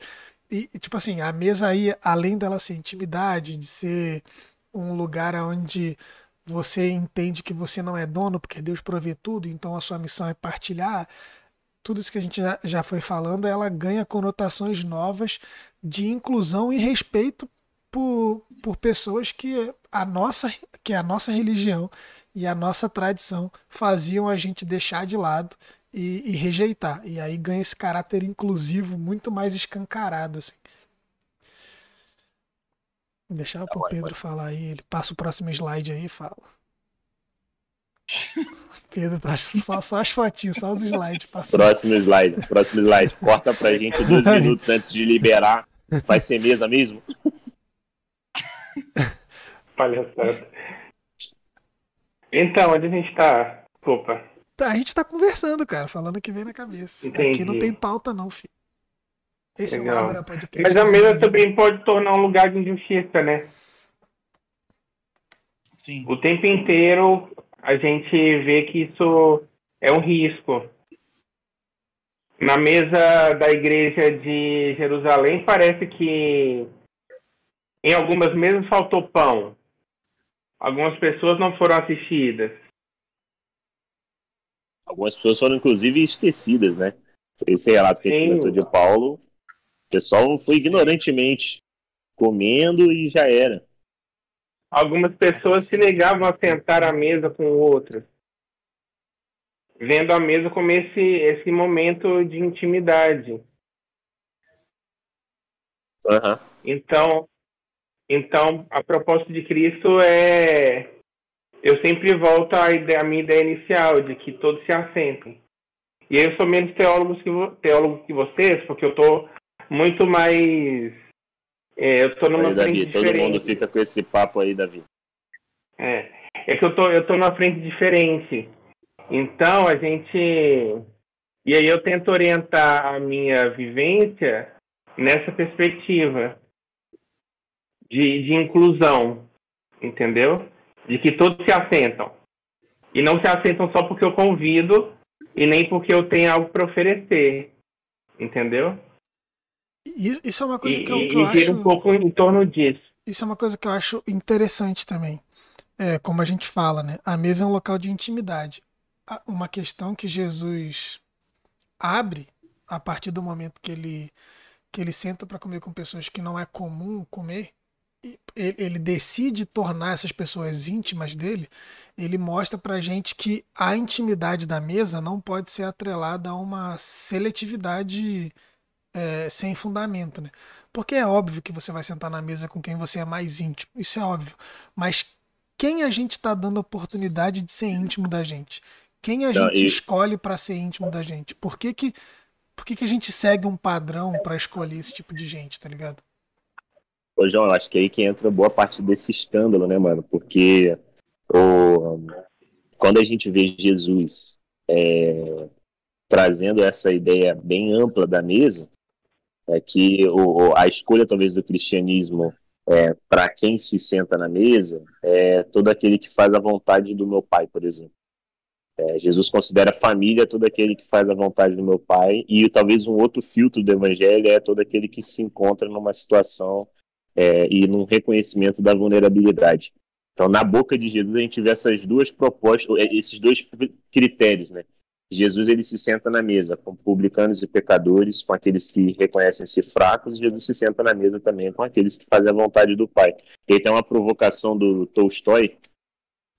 E, tipo assim, a mesa aí, além dela ser intimidade, de ser um lugar onde você entende que você não é dono, porque Deus provê tudo, então a sua missão é partilhar, tudo isso que a gente já, já foi falando, ela ganha conotações novas de inclusão e respeito por, por pessoas que a nossa, que a nossa religião e a nossa tradição faziam a gente deixar de lado e, e rejeitar. E aí ganha esse caráter inclusivo muito mais escancarado. Assim. Deixar tá pro Pedro falar aí, ele passa o próximo slide aí e fala. Pedro, tá só, só as fotinhas, só os slides. Passando. Próximo slide, próximo slide. Corta pra gente dois minutos antes de liberar. Vai ser mesa mesmo? Palhaçada. Então, onde a gente tá? Opa. Tá, a gente tá conversando, cara, falando o que vem na cabeça. Entendi. Aqui não tem pauta, não, filho. Esse Legal. é o Abra Podcast. Mas a mesa também pode tornar um lugar de injustiça, né? Sim. O tempo inteiro a gente vê que isso é um risco. Na mesa da igreja de Jerusalém parece que em algumas mesas faltou pão. Algumas pessoas não foram assistidas. Algumas pessoas foram, inclusive, esquecidas, né? Esse relato que a gente comentou de Paulo, o pessoal foi ignorantemente comendo e já era. Algumas pessoas se negavam a sentar à mesa com outras, vendo a mesa como esse, esse momento de intimidade. Uhum. Então, então, a proposta de Cristo é. Eu sempre volto à, ideia, à minha ideia inicial, de que todos se assentem. E eu sou menos teólogo que, teólogo que vocês, porque eu estou muito mais. É, eu estou numa aí, frente Davi, diferente. Todo mundo fica com esse papo aí, Davi. É. É que eu tô, eu tô numa frente diferente. Então, a gente. E aí eu tento orientar a minha vivência nessa perspectiva de, de inclusão, entendeu? De que todos se assentam. E não se assentam só porque eu convido e nem porque eu tenho algo para oferecer, entendeu? Isso é uma coisa que eu, que eu e acho... um pouco em torno disso. Isso é uma coisa que eu acho interessante também. É, como a gente fala, né? A mesa é um local de intimidade. Uma questão que Jesus abre a partir do momento que ele que ele senta para comer com pessoas que não é comum comer ele decide tornar essas pessoas íntimas dele, ele mostra pra gente que a intimidade da mesa não pode ser atrelada a uma seletividade é, sem fundamento, né? Porque é óbvio que você vai sentar na mesa com quem você é mais íntimo, isso é óbvio. Mas quem a gente está dando a oportunidade de ser íntimo da gente? Quem a Não, gente e... escolhe para ser íntimo da gente? Por que que, por que que a gente segue um padrão para escolher esse tipo de gente, tá ligado? Ô, João, acho que é aí que entra boa parte desse escândalo, né, mano? Porque o, quando a gente vê Jesus é, trazendo essa ideia bem ampla da mesa, é que o, a escolha talvez do cristianismo é, para quem se senta na mesa é todo aquele que faz a vontade do meu pai, por exemplo. É, Jesus considera família todo aquele que faz a vontade do meu pai, e talvez um outro filtro do evangelho é todo aquele que se encontra numa situação é, e num reconhecimento da vulnerabilidade. Então, na boca de Jesus, a gente vê essas duas propostas, é, esses dois critérios, né? Jesus ele se senta na mesa com publicanos e pecadores, com aqueles que reconhecem-se fracos, e Jesus se senta na mesa também com aqueles que fazem a vontade do Pai. E tem uma provocação do Tolstói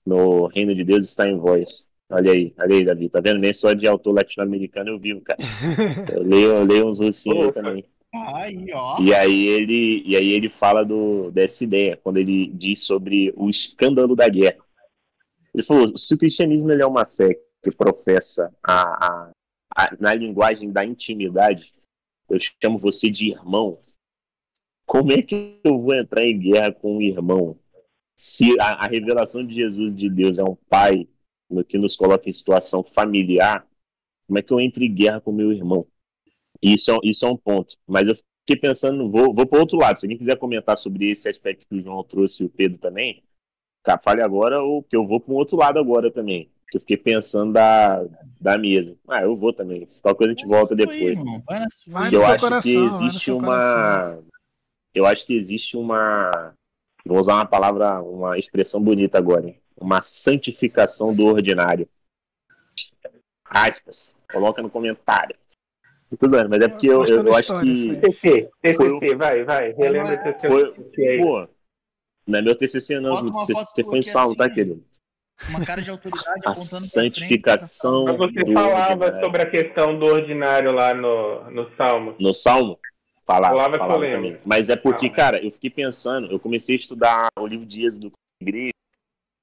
no Reino de Deus está em voz. Olha aí, olha aí, Davi, tá vendo? Nem só de autor latino-americano eu vivo, cara. Eu leio, eu leio uns russinhos aí também. Aí, ó. E aí ele, e aí ele fala do, dessa ideia, quando ele diz sobre o escândalo da guerra. Ele falou, se o cristianismo ele é uma fé que professa a, a, a, na linguagem da intimidade, eu chamo você de irmão, como é que eu vou entrar em guerra com um irmão? Se a, a revelação de Jesus de Deus é um pai no que nos coloca em situação familiar, como é que eu entro em guerra com meu irmão? Isso é, isso é um ponto. Mas eu fiquei pensando, vou, vou para outro lado. Se alguém quiser comentar sobre esse aspecto que o João trouxe e o Pedro também, fale agora ou que eu vou para um outro lado agora também. Que eu fiquei pensando da, da mesa. Ah, eu vou também. Se qualquer coisa a gente volta depois. Aí, vai vai eu acho coração, que existe uma. Coração. Eu acho que existe uma. Vou usar uma palavra, uma expressão bonita agora. Hein? uma santificação do ordinário. Aspas. Coloca no comentário. Mas é porque eu, eu, eu acho que. TCC, TCC, vai, vai. Relembra o TCC. Foi, pô, não é meu TCC, não. Você foi em salmo, tá, assim, querido? Uma cara de autoridade a santificação. Mas você falava ordinário. sobre a questão do ordinário lá no, no Salmo. No Salmo? Falava, falava, falava também. Mas é porque, cara, eu fiquei pensando, eu comecei a estudar o livro de Êxodo igreja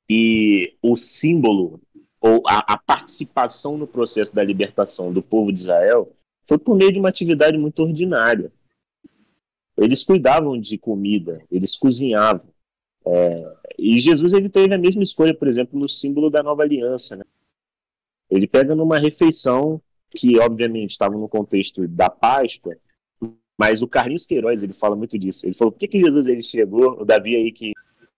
e o símbolo ou a, a, participação no processo da libertação do povo de Israel foi por meio de uma atividade muito ordinária. Eles cuidavam de comida, eles cozinhavam. É, e Jesus ele teve a mesma escolha, por exemplo, no símbolo da nova aliança. Né? Ele pega numa refeição que, obviamente, estava no contexto da Páscoa, mas o Carlinhos Queiroz ele fala muito disso. Ele falou: por que, que Jesus ele chegou? O Davi aí que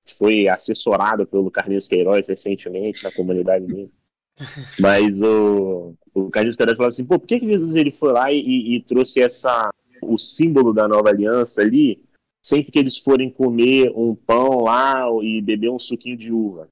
foi assessorado pelo Carlinhos Queiroz recentemente na comunidade dele. Mas o, o Carlinhos Queiroz falou assim, pô, por que, que Jesus ele foi lá e, e, trouxe essa o símbolo da nova aliança ali, sempre que eles forem comer um pão lá e beber um suquinho de uva?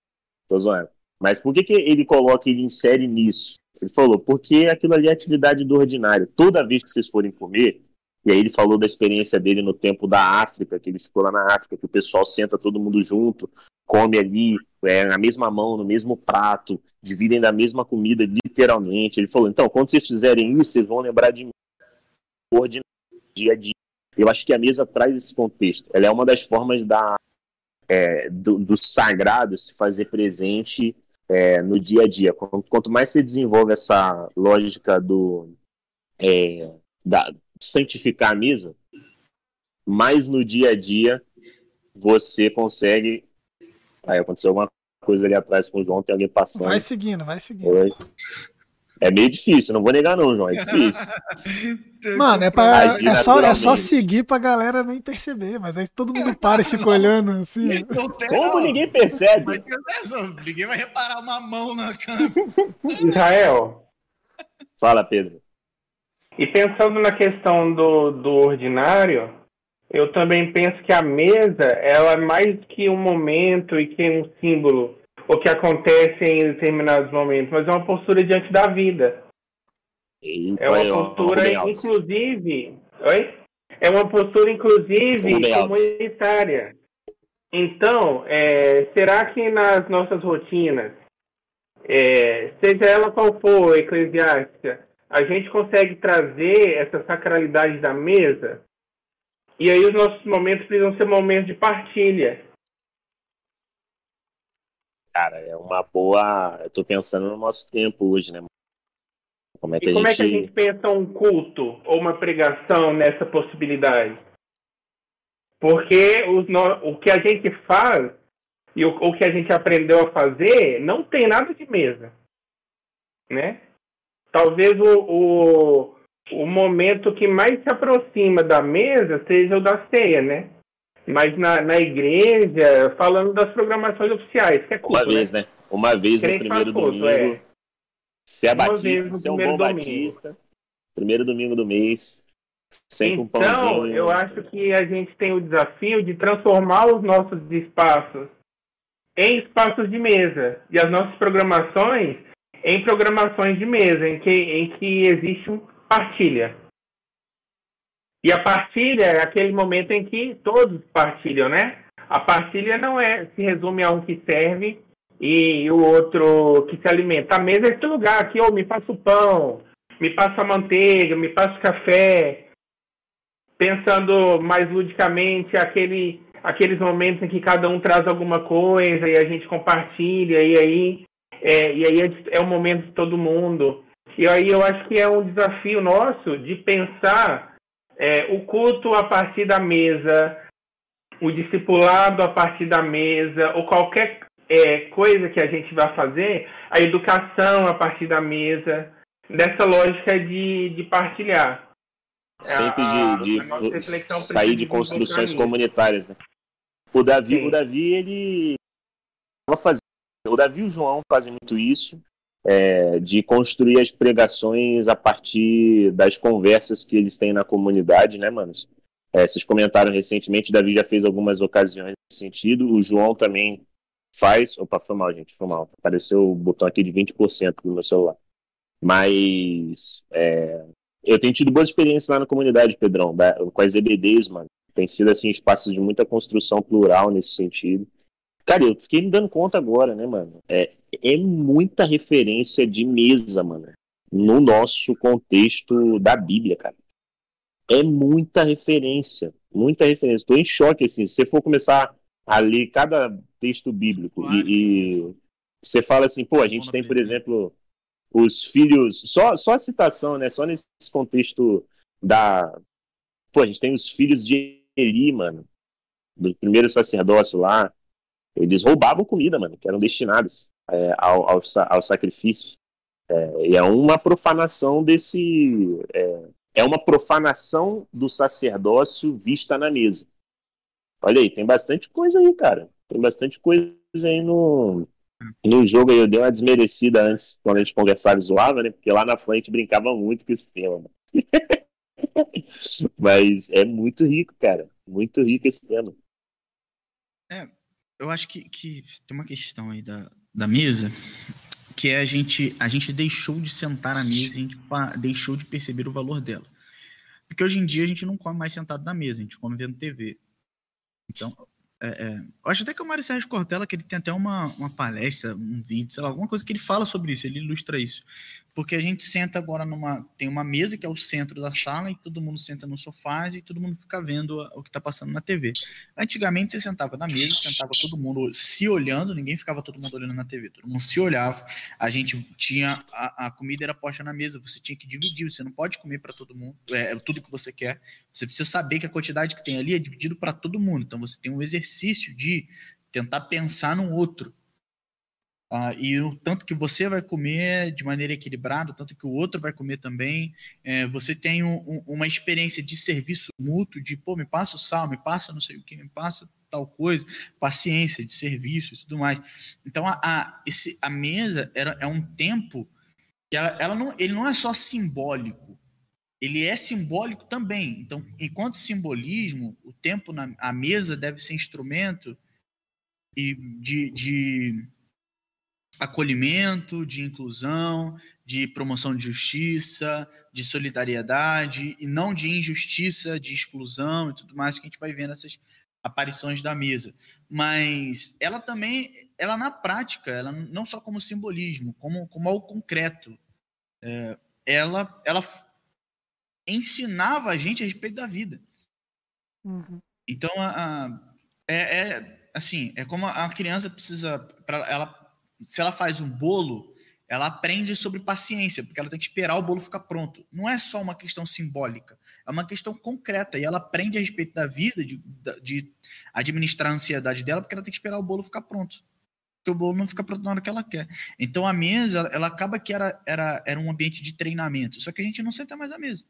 Tô zoando. Mas por que, que ele coloca, ele insere nisso? Ele falou, porque aquilo ali é atividade do ordinário. Toda vez que vocês forem comer, e aí ele falou da experiência dele no tempo da África, que ele ficou lá na África, que o pessoal senta todo mundo junto, come ali, é, na mesma mão, no mesmo prato, dividem da mesma comida, literalmente. Ele falou, então, quando vocês fizerem isso, vocês vão lembrar de mim. Dia a dia. Eu acho que a mesa traz esse contexto. Ela é uma das formas da, é, do, do, sagrado se fazer presente é, no dia a dia. Quanto, quanto, mais você desenvolve essa lógica do, é, da, santificar a mesa, mais no dia a dia você consegue. Aí aconteceu alguma coisa ali atrás com o João, tem alguém passando. Vai seguindo, vai seguindo. É meio difícil, não vou negar não, João, é difícil. Mano, é, pra, é, só, é só seguir pra galera nem perceber, mas aí todo mundo para e fica olhando assim. Como ninguém percebe? Ninguém vai reparar uma mão na câmera. Israel. Fala, Pedro. E pensando na questão do, do ordinário, eu também penso que a mesa ela é mais que um momento e que um símbolo, o que acontece em determinados momentos, mas é uma postura diante da vida. é uma postura, inclusive. Oi? É uma postura, inclusive, comunitária. Então, é, será que nas nossas rotinas, é, seja ela qual for, eclesiástica, a gente consegue trazer essa sacralidade da mesa, e aí os nossos momentos precisam ser momentos de partilha. Cara, é uma boa. Eu tô pensando no nosso tempo hoje, né? Como é que, e como gente... é que a gente pensa um culto ou uma pregação nessa possibilidade? Porque os no... o que a gente faz e o... o que a gente aprendeu a fazer não tem nada de mesa, né? talvez o, o, o momento que mais se aproxima da mesa seja o da ceia, né? Mas na, na igreja, falando das programações oficiais, que é culto, Uma vez, né? né? Uma vez no primeiro culto, domingo. é. Se é Uma batista, se é um primeiro bom domingo. batista. Primeiro domingo do mês. Sempre um Então, pãozinho. eu acho que a gente tem o desafio de transformar os nossos espaços em espaços de mesa e as nossas programações em programações de mesa, em que, em que existe uma partilha. E a partilha é aquele momento em que todos partilham, né? A partilha não é se resume a um que serve e o outro que se alimenta. A mesa é esse lugar aqui, ô, me passa o pão, me passa a manteiga, me passa o café. Pensando mais ludicamente aquele, aqueles momentos em que cada um traz alguma coisa e a gente compartilha e aí é, e aí é, é o momento de todo mundo. E aí eu acho que é um desafio nosso de pensar é, o culto a partir da mesa, o discipulado a partir da mesa, ou qualquer é, coisa que a gente vai fazer, a educação a partir da mesa, dessa lógica de, de partilhar. Sempre A- de, a de sair de construções comunitárias, né? O Davi, Sim. o Davi, ele tava fazendo. O Davi e o João fazem muito isso, é, de construir as pregações a partir das conversas que eles têm na comunidade, né, manos? É, vocês comentaram recentemente, Davi já fez algumas ocasiões nesse sentido, o João também faz. Opa, foi mal, gente, foi mal. Apareceu o botão aqui de 20% no meu celular. Mas é, eu tenho tido boas experiências lá na comunidade, Pedrão, da- com as EBDs, mano. Tem sido, assim, espaços de muita construção plural nesse sentido. Cara, eu fiquei me dando conta agora, né, mano? É, é muita referência de mesa, mano, no nosso contexto da Bíblia, cara. É muita referência, muita referência. Tô em choque, assim, se você for começar a ler cada texto bíblico Claro. e, e você fala assim, pô, a gente tem, por exemplo, os filhos, só, só a citação, né, só nesse contexto da... Pô, a gente tem os filhos de Eli, mano, do primeiro sacerdócio lá, eles roubavam comida, mano, que eram destinadas é, ao, ao, sa- aos sacrifícios. É, e é uma profanação desse. É, é uma profanação do sacerdócio vista na mesa. Olha aí, tem bastante coisa aí, cara. Tem bastante coisa aí no, no jogo aí. Eu dei uma desmerecida antes, quando a gente conversava e zoava, né? Porque lá na frente brincava muito com esse tema, mano. Mas é muito rico, cara. Muito rico esse tema. Eu acho que, que tem uma questão aí da, da mesa, que é a gente, a gente deixou de sentar na mesa a gente deixou de perceber o valor dela. Porque hoje em dia a gente não come mais sentado na mesa, a gente come vendo TV. Então, é, é, eu acho até que o Mário Sérgio Cortella, que ele tem até uma, uma palestra, um vídeo, sei lá, alguma coisa que ele fala sobre isso, ele ilustra isso. Porque a gente senta agora numa. Tem uma mesa que é o centro da sala e todo mundo senta no sofá e todo mundo fica vendo o que está passando na TV. Antigamente você sentava na mesa, sentava todo mundo se olhando, ninguém ficava todo mundo olhando na TV, todo mundo se olhava. A gente tinha a, a comida era posta na mesa, você tinha que dividir, você não pode comer para todo mundo, é, tudo que você quer. Você precisa saber que a quantidade que tem ali é dividido para todo mundo. Então você tem um exercício de tentar pensar no outro. Ah, e o tanto que você vai comer de maneira equilibrada, o tanto que o outro vai comer também. É, você tem um- um- uma experiência de serviço mútuo, de pô, me passa o sal, me passa não sei o que, me passa tal coisa, paciência de serviço e tudo mais. Então a, a, esse, a mesa era, é um tempo que ela, ela não, ele não é só simbólico, ele é simbólico também. Então, enquanto simbolismo, o tempo na a mesa deve ser instrumento e de, de acolhimento, de inclusão, de promoção de justiça, de solidariedade e não de injustiça, de exclusão e tudo mais que a gente vai vendo essas aparições da mesa. Mas ela também, ela na prática, ela não só como simbolismo, como, como algo concreto, é, ela, ela ensinava a gente a respeito da vida. Uhum. Então, a, a- é, é, assim, é como a criança precisa, pra, ela, se ela faz um bolo, ela aprende sobre paciência, porque ela tem que esperar o bolo ficar pronto. Não é só uma questão simbólica, é uma questão concreta, e ela aprende a respeito da vida, de, de administrar a ansiedade dela, porque ela tem que esperar o bolo ficar pronto. Porque o bolo não fica pronto na hora que ela quer. Então a mesa, ela acaba que era, era, era um ambiente de treinamento, só que a gente não senta mais à mesa.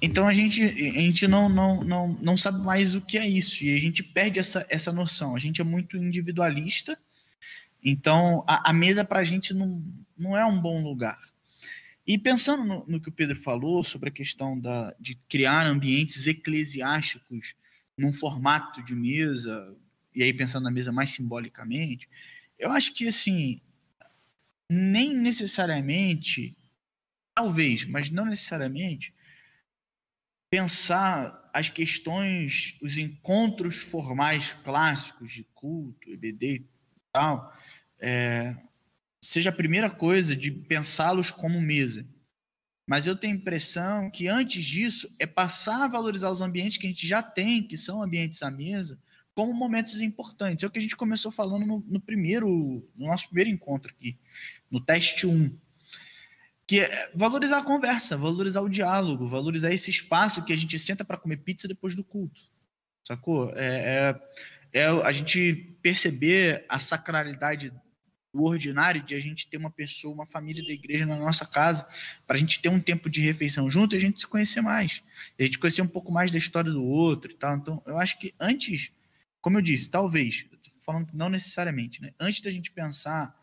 Então a gente, a gente não, não, não, não sabe mais o que é isso, e a gente perde essa, essa noção. A gente é muito individualista, então a, a mesa para a gente não, não é um bom lugar. E pensando no, no, que o Pedro falou sobre a questão da, de criar ambientes eclesiásticos num formato de mesa, e aí pensando na mesa mais simbolicamente, eu acho que assim, nem necessariamente, talvez, mas não necessariamente, pensar as questões, os encontros formais clássicos de culto, EBD tal, é, seja a primeira coisa de pensá-los como mesa. Mas eu tenho a impressão que antes disso é passar a valorizar os ambientes que a gente já tem, que são ambientes à mesa, como momentos importantes. É o que a gente começou falando no, no primeiro, no nosso primeiro encontro aqui, no teste 1 que é valorizar a conversa, valorizar o diálogo, valorizar esse espaço que a gente senta para comer pizza depois do culto, sacou? É, é, é, a gente perceber a sacralidade do ordinário de a gente ter uma pessoa, uma família da igreja na nossa casa, para a gente ter um tempo de refeição junto e a gente se conhecer mais, a gente conhecer um pouco mais da história do outro e tal. Então, eu acho que antes, como eu disse, talvez, eu tô falando não necessariamente, né? Antes da gente pensar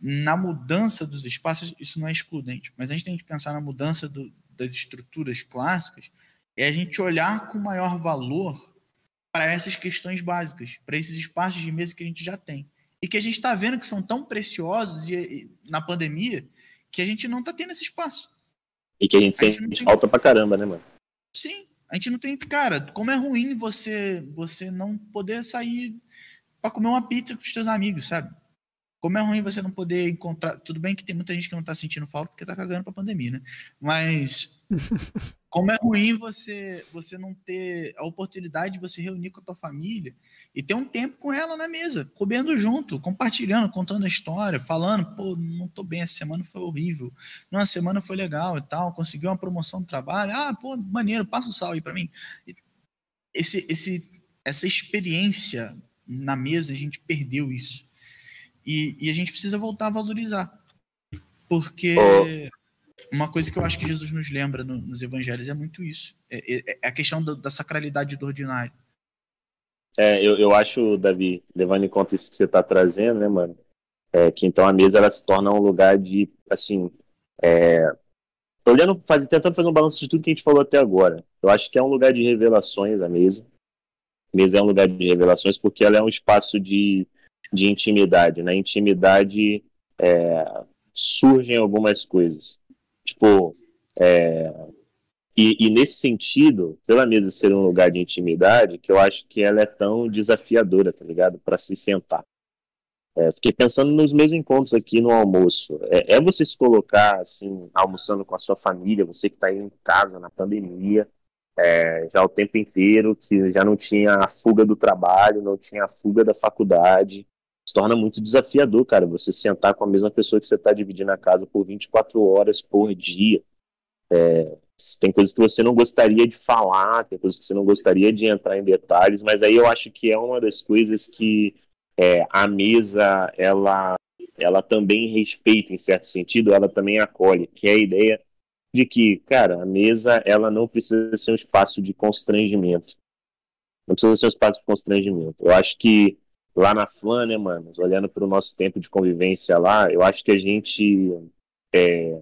na mudança dos espaços, isso não é excludente, mas a gente tem que pensar na mudança do, das estruturas clássicas, é a gente olhar com maior valor para essas questões básicas, para esses espaços de mesa que a gente já tem. E que a gente está vendo que são tão preciosos e, e, na pandemia que a gente não está tendo esse espaço. E que a gente, a gente sente tem... falta pra caramba, né, mano? Sim, a gente não tem. Cara, como é ruim você, você não poder sair para comer uma pizza com os seus amigos, sabe? Como é ruim você não poder encontrar. Tudo bem que tem muita gente que não tá sentindo falta porque tá cagando pra pandemia, né? Mas. Como é ruim você, você não ter a oportunidade de você reunir com a tua família e ter um tempo com ela na mesa, comendo junto, compartilhando, contando a história, falando, pô, não tô bem, essa semana foi horrível, não, a semana foi legal e tal, conseguiu uma promoção do trabalho, ah, pô, maneiro, passa o sal aí para mim. Esse, esse, essa experiência na mesa, a gente perdeu isso. E, e a gente precisa voltar a valorizar. Porque oh. Uma coisa que eu acho que Jesus nos lembra no, nos evangelhos é muito isso. É, é, é a questão da, da, sacralidade do ordinário. É, eu, eu acho, Davi, levando em conta isso que você está trazendo, né, mano? É, que então a mesa ela se torna um lugar de, assim, é, olhando, faz, tentando fazer um balanço de tudo que a gente falou até agora. Eu acho que é um lugar de revelações a mesa. A mesa é um lugar de revelações porque ela é um espaço de de intimidade. Na né? intimidade é, surgem algumas coisas. Tipo, é, e, e, nesse sentido, pela mesa ser um lugar de intimidade, que eu acho que ela é tão desafiadora, tá ligado? Para se sentar. É, fiquei pensando nos meus encontros aqui no almoço. É, é, você se colocar, assim, almoçando com a sua família, você que está aí em casa na pandemia, é, já o tempo inteiro, que já não tinha a fuga do trabalho, não tinha a fuga da faculdade, torna muito desafiador, cara, você sentar com a mesma pessoa que você está dividindo a casa por 24 horas por dia. É, tem coisas que você não gostaria de falar, tem coisas que você não gostaria de entrar em detalhes, mas aí eu acho que é uma das coisas que é, a mesa, ela, ela também respeita, em certo sentido, ela também acolhe, que é a ideia de que, cara, a mesa, ela não precisa ser um espaço de constrangimento. Não precisa ser um espaço de constrangimento. Eu acho que lá na FLAN, né, mano? Olhando para o nosso tempo de convivência lá, eu acho que a gente é,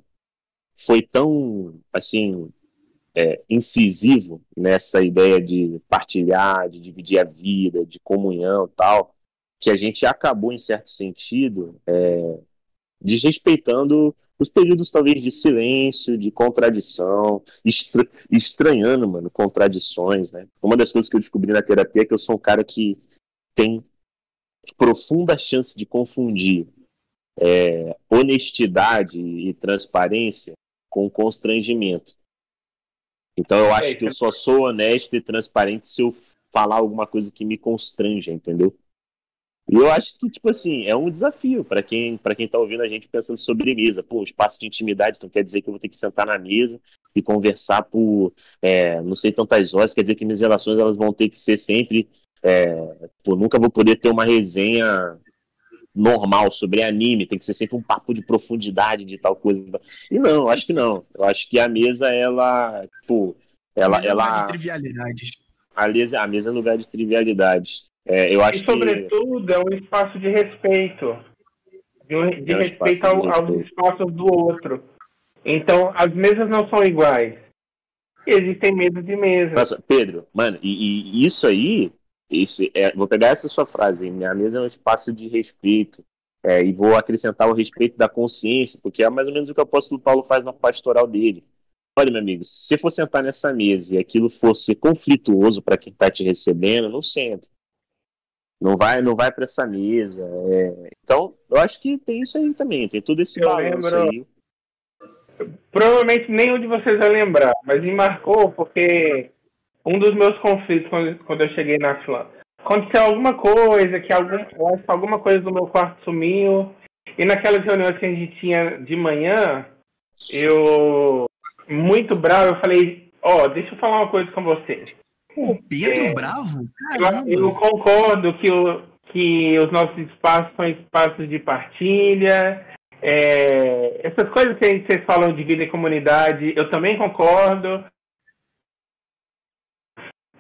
foi tão, assim, é, incisivo nessa ideia de partilhar, de dividir a vida, de comunhão tal, que a gente acabou, em certo sentido, é, desrespeitando os períodos, talvez, de silêncio, de contradição, estra estranhando, mano, contradições, né? Uma das coisas que eu descobri na terapia é que eu sou um cara que tem profunda chance de confundir é, honestidade e transparência com constrangimento. Então eu acho que eu só sou honesto e transparente se eu falar alguma coisa que me constranja, entendeu? E eu acho que, tipo assim, é um desafio para quem para quem tá ouvindo a gente pensando sobre mesa. Pô, espaço de intimidade, então quer dizer que eu vou ter que sentar na mesa e conversar por é, não sei tantas horas, quer dizer que minhas relações elas vão ter que ser sempre é, pô, nunca vou poder ter uma resenha normal sobre anime, tem que ser sempre um papo de profundidade de tal coisa. E não, acho que não. Eu acho que a mesa, ela, tipo, ela. Mas é ela lugar de trivialidades. a, mesa, a mesa é lugar de trivialidades. É, eu acho E, sobretudo, é um espaço de respeito. De, de É um respeito espaço ao- de aos respeito. espaços do outro. Então, as mesas não são iguais. Existem mesas e mesas. que. Nossa, Pedro, mano, e, e isso aí, esse, é, vou pegar essa sua frase, minha mesa é um espaço de respeito. é, e vou acrescentar o respeito da consciência, porque é mais ou menos o que o apóstolo Paulo faz na pastoral dele. Olha, meu amigo, se você for sentar nessa mesa e aquilo fosse conflituoso para quem está te recebendo, não senta. Não vai, não vai para essa mesa. é. Então, eu acho que tem isso aí também, tem todo esse Eu balanço lembro- aí. Provavelmente nenhum de vocês vai lembrar, mas me marcou porque um dos meus conflitos quando, quando eu cheguei na Flan. Aconteceu alguma coisa, que algum, alguma coisa do meu quarto sumiu. E naquelas reuniões que a gente tinha de manhã, eu, muito bravo, eu falei, ó, deixa eu falar uma coisa com vocês. Pô, Pedro É. Bravo? Eu, Caramba. eu concordo que, o, que os nossos espaços são espaços de partilha. é, essas coisas que vocês falam de vida em comunidade, eu também concordo.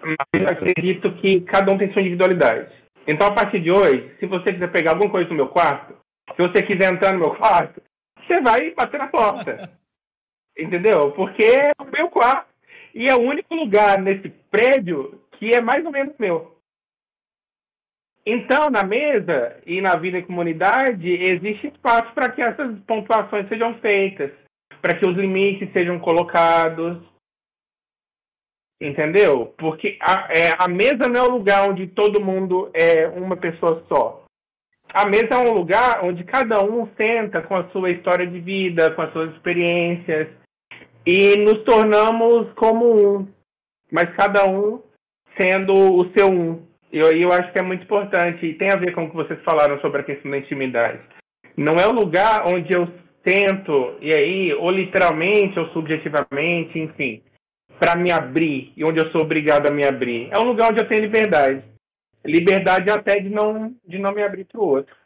Mas acredito que cada um tem sua individualidade. Então, a partir de hoje, se você quiser pegar alguma coisa no meu quarto, se você quiser entrar no meu quarto, você vai bater na porta. Entendeu? Porque é o meu quarto. E é o único lugar nesse prédio que é mais ou menos meu. Então, na mesa e na vida em comunidade, existe espaço para que essas pontuações sejam feitas, para que os limites sejam colocados. Entendeu? Porque a, é, a mesa não é um lugar onde todo mundo é uma pessoa só. A mesa é um lugar onde cada um senta com a sua história de vida, com as suas experiências, e nos tornamos como um, mas cada um sendo o seu um. E eu, eu acho que é muito importante, e tem a ver com o que vocês falaram sobre a questão da intimidade. Não é o lugar onde eu tento, e aí, ou literalmente, ou subjetivamente, enfim, para me abrir, e onde eu sou obrigado a me abrir. É um lugar onde eu tenho liberdade. Liberdade até de não, de não me abrir para o outro.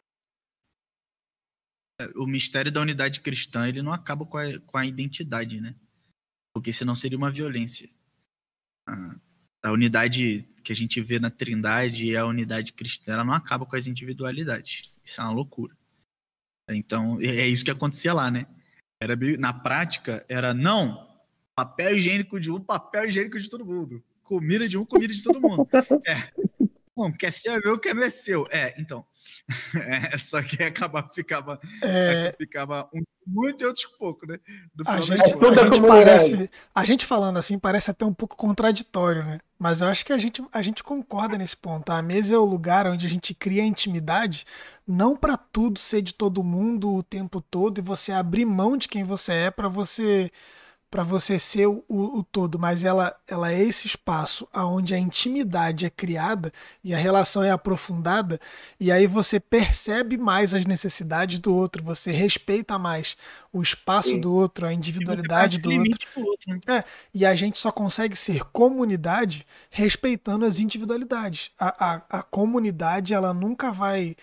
O mistério da unidade cristã, ele não acaba com a, com a identidade, né? Porque senão seria uma violência. A, a unidade que a gente vê na trindade e a unidade cristã, ela não acaba com as individualidades. Isso é uma loucura. Então, é é isso que acontecia lá, né? Era na prática, era não, papel higiênico de um, papel higiênico de todo mundo. Comida de um, comida de todo mundo. É. Bom, quer ser meu, quer é seu. É, então. É, só que acabava, ficava, É, ficava um muito e outros pouco, né? No a gente, É a gente comunidade. parece, a gente falando assim parece até um pouco contraditório, né? Mas eu acho que a gente, a gente concorda nesse ponto. A mesa é o lugar onde a gente cria intimidade, não para tudo ser de todo mundo o tempo todo e você abrir mão de quem você é para você para você ser o, o, todo, mas ela, ela é esse espaço onde a intimidade é criada e a relação é aprofundada, e aí você percebe mais as necessidades do outro, você respeita mais o espaço Sim. do outro, a individualidade do outro. outro, né? E a gente só consegue ser comunidade respeitando as individualidades. A, a, a comunidade ela nunca vai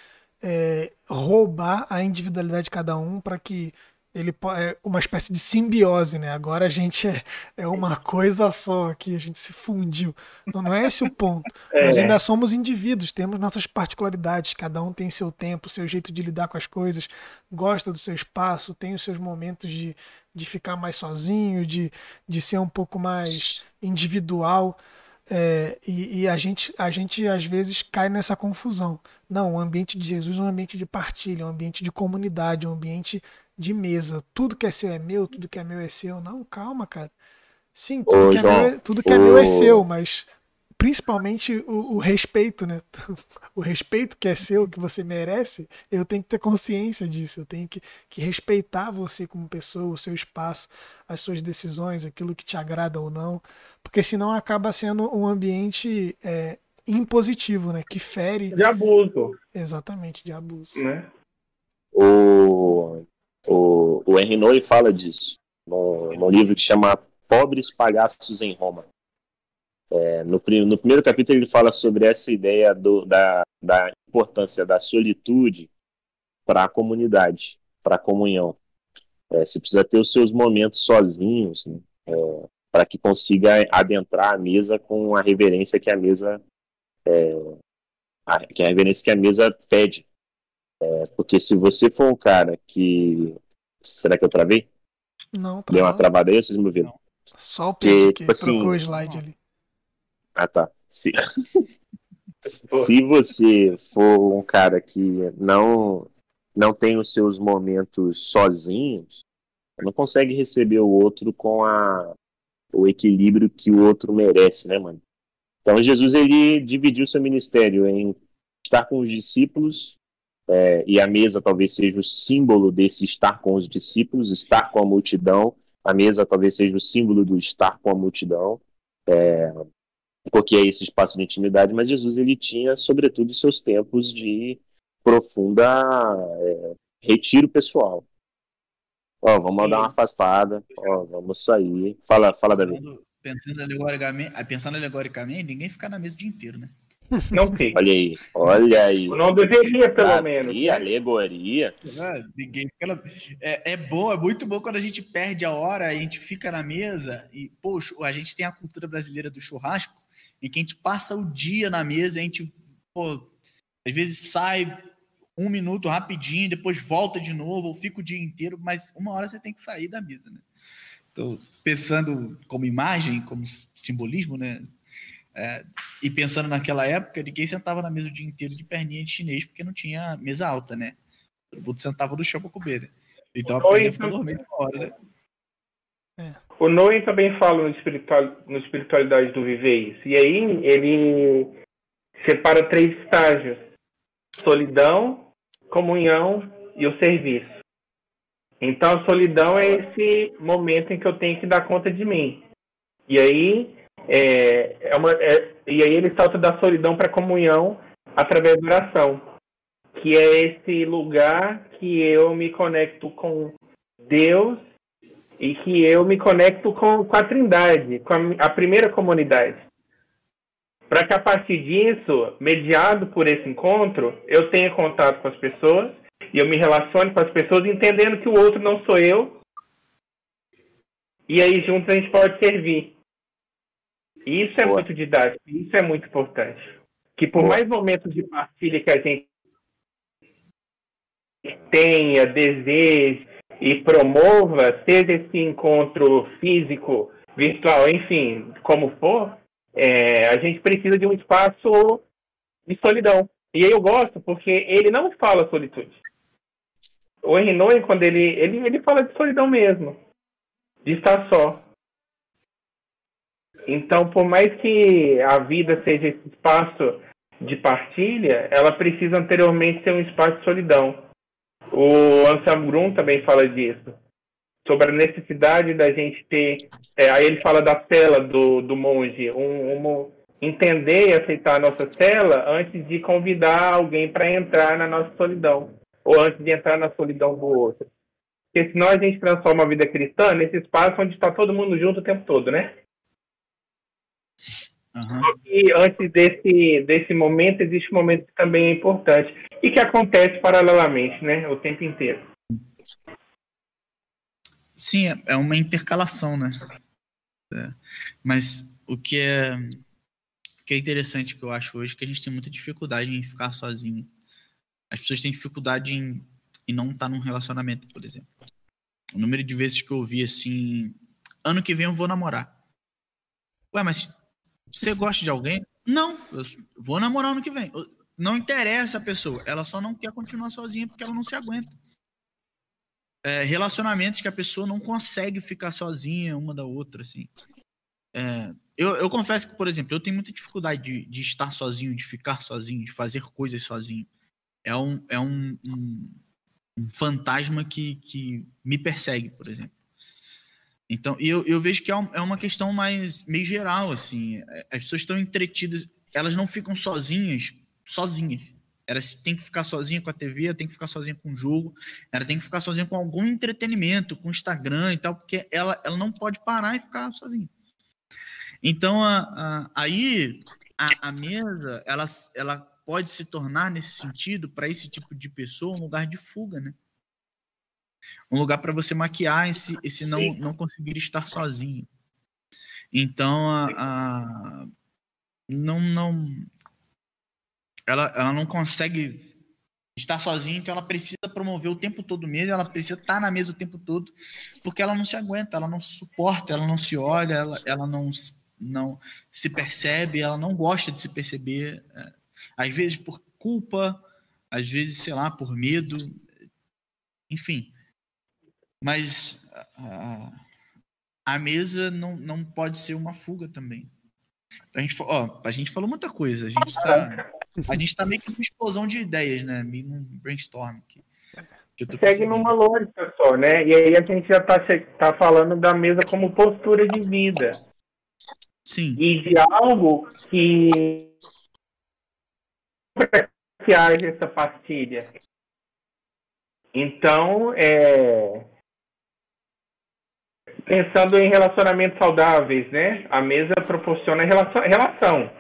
é, roubar a individualidade de cada um para que ele é uma espécie de simbiose, né? Agora a gente é, é uma coisa só aqui, a gente se fundiu. Não, não é esse o ponto. Nós É. ainda somos indivíduos, temos nossas particularidades, cada um tem seu tempo, seu jeito de lidar com as coisas, gosta do seu espaço, tem os seus momentos de, de ficar mais sozinho, de, de ser um pouco mais individual. É, e e a, gente, a gente às vezes cai nessa confusão. Não, o ambiente de Jesus é um ambiente de partilha, é um ambiente de comunidade, é um ambiente de mesa. Tudo que é seu é meu, tudo que é meu é seu. Não, calma, cara. Sim, tudo, Ô, que, é João, meu, é- tudo que é meu é ô- seu, mas principalmente o, o respeito, né? O respeito que é seu, que você merece, eu tenho que ter consciência disso. Eu tenho que, que respeitar você como pessoa, o seu espaço, as suas decisões, aquilo que te agrada ou não, porque senão acaba sendo um ambiente é, impositivo, né? Que fere De abuso, exatamente de abuso. né? O, o, o Henry Noy fala disso no, livro que chama Pobres Palhaços em Roma. É, no, no primeiro capítulo ele fala sobre essa ideia do- da, da importância da solitude para a comunidade, para a comunhão. É, você precisa ter os seus momentos sozinhos, né? é, para que consiga adentrar a mesa com a reverência que a mesa é, a, que a reverência que a mesa pede. É, porque se você for um cara que será que eu travei? Não, tá Deu uma travada aí, vocês me ouviram? Só o Pedro que, tipo assim, trocou o slide ali. Ah, tá. Se... se você for um cara que não não tem os seus momentos sozinhos, não consegue receber o outro com a, o equilíbrio que o outro merece, né, mano? Então Jesus ele dividiu seu ministério em estar com os discípulos é, e a mesa talvez seja o símbolo desse estar com os discípulos, estar com a multidão. A mesa talvez seja o símbolo do estar com a multidão, é, porque é esse espaço de intimidade. Mas Jesus ele tinha, sobretudo, seus tempos de profunda é, retiro pessoal. Ó, vamos dar uma afastada, ó, vamos sair. Fala, fala pensando, Davi. Pensando alegoricamente, pensando alegoricamente, ninguém fica na mesa o dia inteiro, né? Não fica. Olha aí, olha aí. Não deveria, pelo menos. Né? alegoria. Ah, ninguém é, é bom, é muito bom quando a gente perde a hora, a gente fica na mesa e, poxa, a gente tem a cultura brasileira do churrasco, em que a gente passa o dia na mesa, a gente, pô, às vezes sai um minuto rapidinho, depois volta de novo, ou fica o dia inteiro, mas uma hora você tem que sair da mesa, né? Então, pensando como imagem, como simbolismo, né? É, e pensando naquela época, ninguém sentava na mesa o dia inteiro de perninha de chinês, porque não tinha mesa alta, né? Todo mundo sentava no chão para comer, né? Então a perna ficou dormindo hora, né? É. O Noé também fala no, espiritual, no Espiritualidade do Viver isso. E aí ele separa três estágios: solidão, comunhão e o serviço. Então a solidão é esse momento em que eu tenho que dar conta de mim. E aí é, é uma, é, e aí ele salta da solidão para a comunhão através da oração, que é esse lugar que eu me conecto com Deus e que eu me conecto com, com a Trindade, com a, a primeira comunidade. Para que a partir disso, mediado por esse encontro, eu tenha contato com as pessoas e eu me relacione com as pessoas entendendo que o outro não sou eu. E aí juntos a gente pode servir. Isso é Boa. muito didático, isso é muito importante. Que por Boa. mais momentos de partilha que a gente tenha, deseje e promova, seja esse encontro físico, virtual, enfim, como for, é, a gente precisa de um espaço de solidão. E aí eu gosto porque ele não fala solitude. O Henry quando ele, ele, ele fala de solidão mesmo, de estar só. Então, por mais que a vida seja esse espaço de partilha, ela precisa anteriormente ser um espaço de solidão. O Anselm Grum também fala disso sobre a necessidade da gente ter. É, aí ele fala da cela do, do monge, um, um, entender e aceitar a nossa cela antes de convidar alguém para entrar na nossa solidão, ou antes de entrar na solidão do outro. Porque senão a gente transforma a vida cristã nesse espaço onde está todo mundo junto o tempo todo, né? Uhum. E antes desse, desse momento, existe um momento que também é importante e que acontece paralelamente, né? O tempo inteiro. Sim, é, é uma intercalação, né? É. Mas o que é, o que é interessante que eu acho hoje é que a gente tem muita dificuldade em ficar sozinho. As pessoas têm dificuldade em, em não estar num relacionamento, por exemplo. O número de vezes que eu ouvi assim, ano que vem eu vou namorar. Ué, mas você gosta de alguém? Não, eu vou namorar ano que vem. Não interessa a pessoa, ela só não quer continuar sozinha porque ela não se aguenta é, relacionamentos que a pessoa não consegue ficar sozinha uma da outra, assim. É, eu, eu confesso que, por exemplo, eu tenho muita dificuldade de, de estar sozinho, de ficar sozinho, de fazer coisas sozinho. É um, é um, um, um fantasma que, que me persegue, por exemplo. Então, eu, eu vejo que é, é uma questão mais meio geral, assim. As pessoas estão entretidas, elas não ficam sozinhas, sozinhas. Ela tem que ficar sozinha com a TV, tem que ficar sozinha com o jogo, ela tem que ficar sozinha com algum entretenimento, com o Instagram e tal, porque ela, ela não pode parar e ficar sozinha. Então, a, a, aí, a, a, mesa, ela, ela pode se tornar, nesse sentido, para esse tipo de pessoa, um lugar de fuga, né? Um lugar para você maquiar esse, esse não, não conseguir estar sozinho. Então, a, a, não, não, ela, ela não consegue estar sozinha, então ela precisa promover o tempo todo mesmo, ela precisa estar na mesa o tempo todo, porque ela não se aguenta, ela não se suporta, ela não se olha, ela, ela não, não se percebe, ela não gosta de se perceber, é, às vezes por culpa, às vezes, sei lá, por medo, enfim. Mas a, a mesa não, não pode ser uma fuga também. A gente, ó, a gente falou muita coisa, a gente está a gente tá meio que numa explosão de ideias, né? Meio num brainstorm aqui. Segue numa lógica só, né? E aí a gente já tá, tá falando da mesa como postura de vida. Sim. E de algo que que haja essa pastilha. Então, é... pensando em relacionamentos saudáveis, né? A mesa proporciona relação.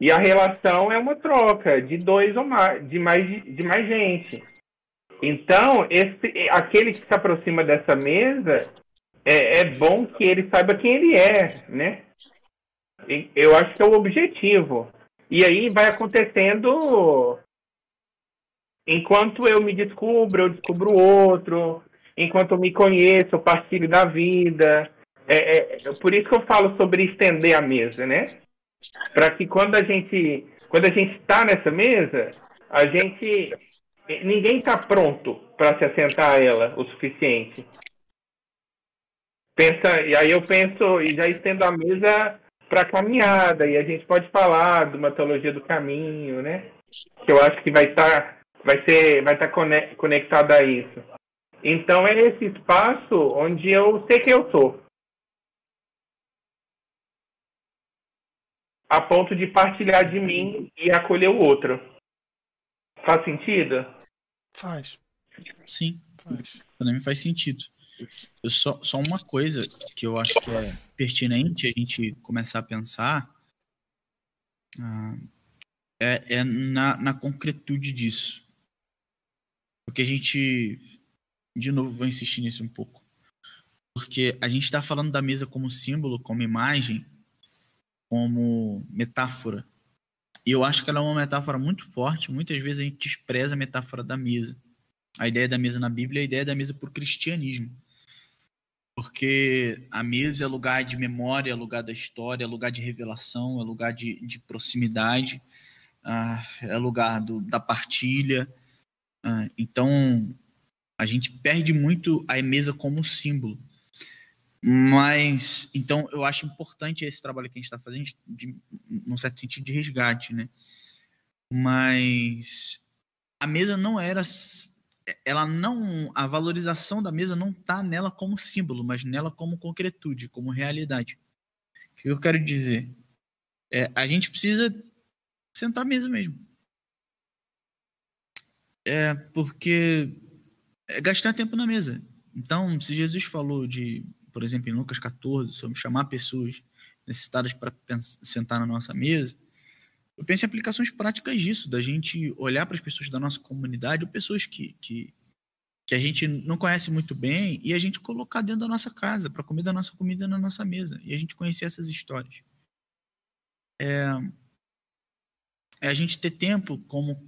E a relação é uma troca de dois ou mais, de mais, de mais gente. Então, esse, aquele que se aproxima dessa mesa, é, é bom que ele saiba quem ele é, né? Eu acho que é o objetivo. E aí vai acontecendo enquanto eu me descubro, eu descubro o outro, enquanto me conheço, eu partilho da vida. É, é, por isso que eu falo sobre estender a mesa, né? para que quando a gente quando a gente está nessa mesa, a gente ninguém está pronto para se assentar a ela o suficiente. Pensa e aí eu penso e já estendo a mesa para caminhada e a gente pode falar de uma teologia do caminho, né? Que eu acho que vai estar tá, vai ser vai estar tá conectada a isso. Então é esse espaço onde eu sei que eu sou. a ponto de partilhar de mim e acolher o outro. Faz sentido? Faz. Sim. Faz. Para mim faz sentido. Eu só, só uma coisa que eu acho que é pertinente a gente começar a pensar ah, é, é na, na concretude disso. Porque a gente, de novo, vou insistir nisso um pouco. Porque a gente está falando da mesa como símbolo, como imagem, como metáfora. E eu acho que ela é uma metáfora muito forte. Muitas vezes a gente despreza a metáfora da mesa. A ideia da mesa na Bíblia é a ideia da mesa por cristianismo. Porque a mesa é lugar de memória, é lugar da história, é lugar de revelação, é lugar de, de proximidade, uh, é lugar do, da partilha. Uh, então, a gente perde muito a mesa como símbolo. Mas, então, eu acho importante esse trabalho que a gente está fazendo, de, num certo sentido, de resgate, né? Mas a mesa não era. Ela não. A valorização da mesa não está nela como símbolo, mas nela como concretude, como realidade. O que eu quero dizer? É, a gente precisa sentar à mesa mesmo. É, porque é gastar tempo na mesa. Então, se Jesus falou de por exemplo, em Lucas 14, sobre chamar pessoas necessitadas para sentar na nossa mesa, eu penso em aplicações práticas disso, da gente olhar para as pessoas da nossa comunidade, ou pessoas que, que, que a gente não conhece muito bem, e a gente colocar dentro da nossa casa, para comer da nossa comida na nossa mesa, e a gente conhecer essas histórias. É, é a gente ter tempo como,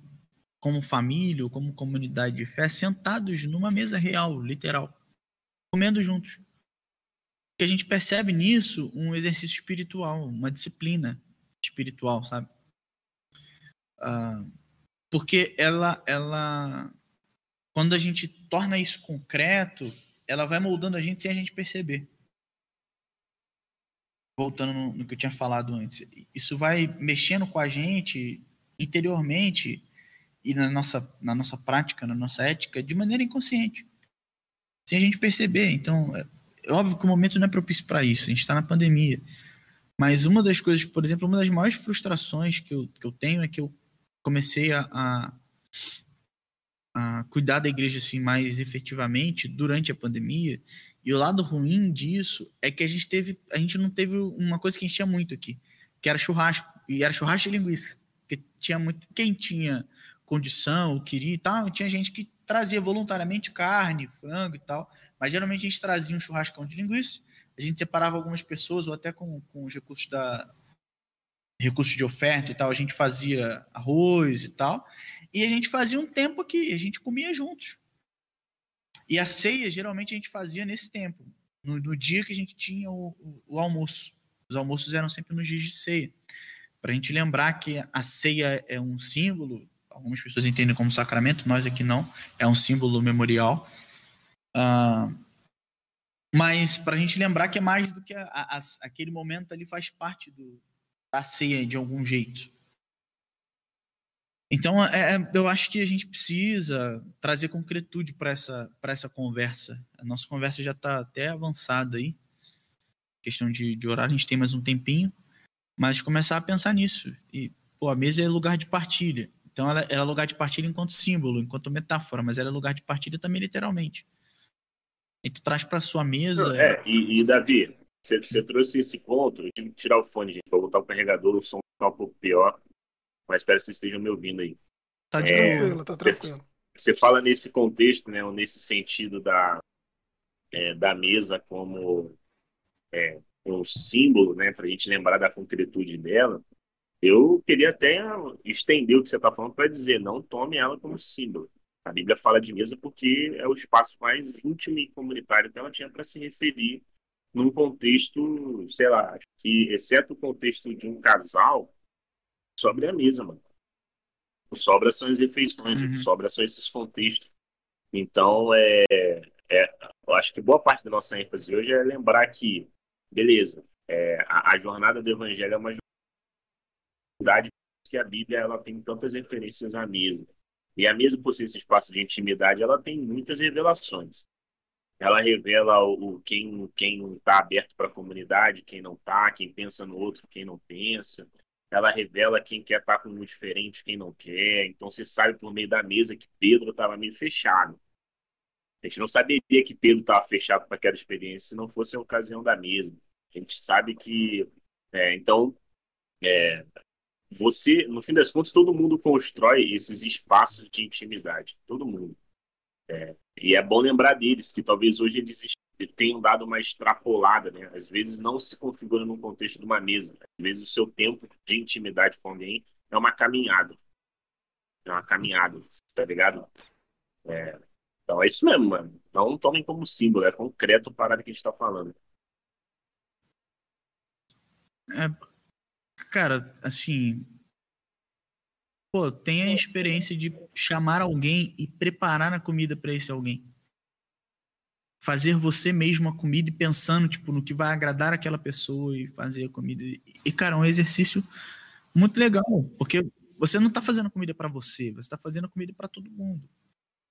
como família, ou como comunidade de fé, sentados numa mesa real, literal, comendo juntos que a gente percebe nisso um exercício espiritual, uma disciplina espiritual, sabe? Uh, porque ela, ela, quando a gente torna isso concreto, ela vai moldando a gente sem a gente perceber. Voltando no, no que eu tinha falado antes, isso vai mexendo com a gente interiormente e na nossa, na nossa prática, na nossa ética, de maneira inconsciente, sem a gente perceber. Então, é, é óbvio que o momento não é propício para isso, a gente está na pandemia. Mas uma das coisas, por exemplo, uma das maiores frustrações que eu, que eu tenho é que eu comecei a, a, a cuidar da igreja assim mais efetivamente durante a pandemia. E o lado ruim disso é que a gente teve, a gente não teve uma coisa que a gente tinha muito aqui, que era churrasco, e era churrasco e linguiça. Porque tinha muito. Quem tinha condição, queria e tal, tinha gente que trazia voluntariamente carne, frango e tal. Mas geralmente a gente trazia um churrascão de linguiça, a gente separava algumas pessoas, ou até com, com os recursos da. recursos de oferta e tal, a gente fazia arroz e tal. E a gente fazia um tempo aqui, a gente comia juntos. E a ceia, geralmente, a gente fazia nesse tempo, no, no dia que a gente tinha o, o, o, almoço. Os almoços eram sempre nos dias de ceia. Para a gente lembrar que a ceia é um símbolo, algumas pessoas entendem como sacramento, nós aqui não, é um símbolo memorial. Uh, mas para a gente lembrar que é mais do que a, a, aquele momento ali faz parte do, da ceia de algum jeito. Então, é, é, eu acho que a gente precisa trazer concretude para essa, essa conversa. A nossa conversa já está até avançada aí. Questão de, de horário, a gente tem mais um tempinho. Mas começar a pensar nisso. E, pô, a mesa é lugar de partilha. Então, ela, ela é lugar de partilha enquanto símbolo, enquanto metáfora, mas ela é lugar de partilha também literalmente. E tu traz para sua mesa. É, e, e Davi, você, você trouxe esse ponto. Eu tive que tirar o fone, gente, para botar o carregador, o som tá um pouco pior mas espero que vocês estejam me ouvindo aí. Tá é, tranquilo, tá tranquilo. Você fala nesse contexto, né, nesse sentido da, é, da mesa como é, um símbolo, né, para a gente lembrar da concretude dela. Eu queria até estender o que você está falando para dizer, não tome ela como símbolo. A Bíblia fala de mesa porque é o espaço mais íntimo e comunitário que ela tinha para se referir num contexto, sei lá, que exceto o contexto de um casal, sobra a mesa, mano. O sobra são as refeições, uhum. sobra são esses contextos. Então, é, é, eu acho que boa parte da nossa ênfase hoje é lembrar que, beleza, é, a, a, jornada do evangelho é uma jornada que a Bíblia ela tem tantas referências à mesa. E a mesa, por ser esse espaço de intimidade, ela tem muitas revelações. Ela revela o, o quem quem está aberto para a comunidade, quem não está, quem pensa no outro, quem não pensa ela revela quem quer estar com um diferente, quem não quer. Então você sabe por meio da mesa que Pedro estava meio fechado. A gente não saberia que Pedro estava fechado para aquela experiência se não fosse a ocasião da mesa. A gente sabe que. É, então, é, você, no fim das contas, todo mundo constrói esses espaços de intimidade. Todo mundo. É, e é bom lembrar deles, que talvez hoje eles tenham dado uma extrapolada, né? Às vezes não se configura no contexto de uma mesa. Às vezes o seu tempo de intimidade com alguém é uma caminhada. É uma caminhada, tá ligado? É... Então é isso mesmo, mano. Não tomem como símbolo, é concreto para o que a gente tá falando. É, cara, assim. Pô, tem a experiência de chamar alguém e preparar a comida para esse alguém fazer você mesmo a comida e pensando tipo no que vai agradar aquela pessoa e fazer a comida. E cara, é um exercício muito legal, porque você não está fazendo comida para você, você está fazendo comida para todo mundo.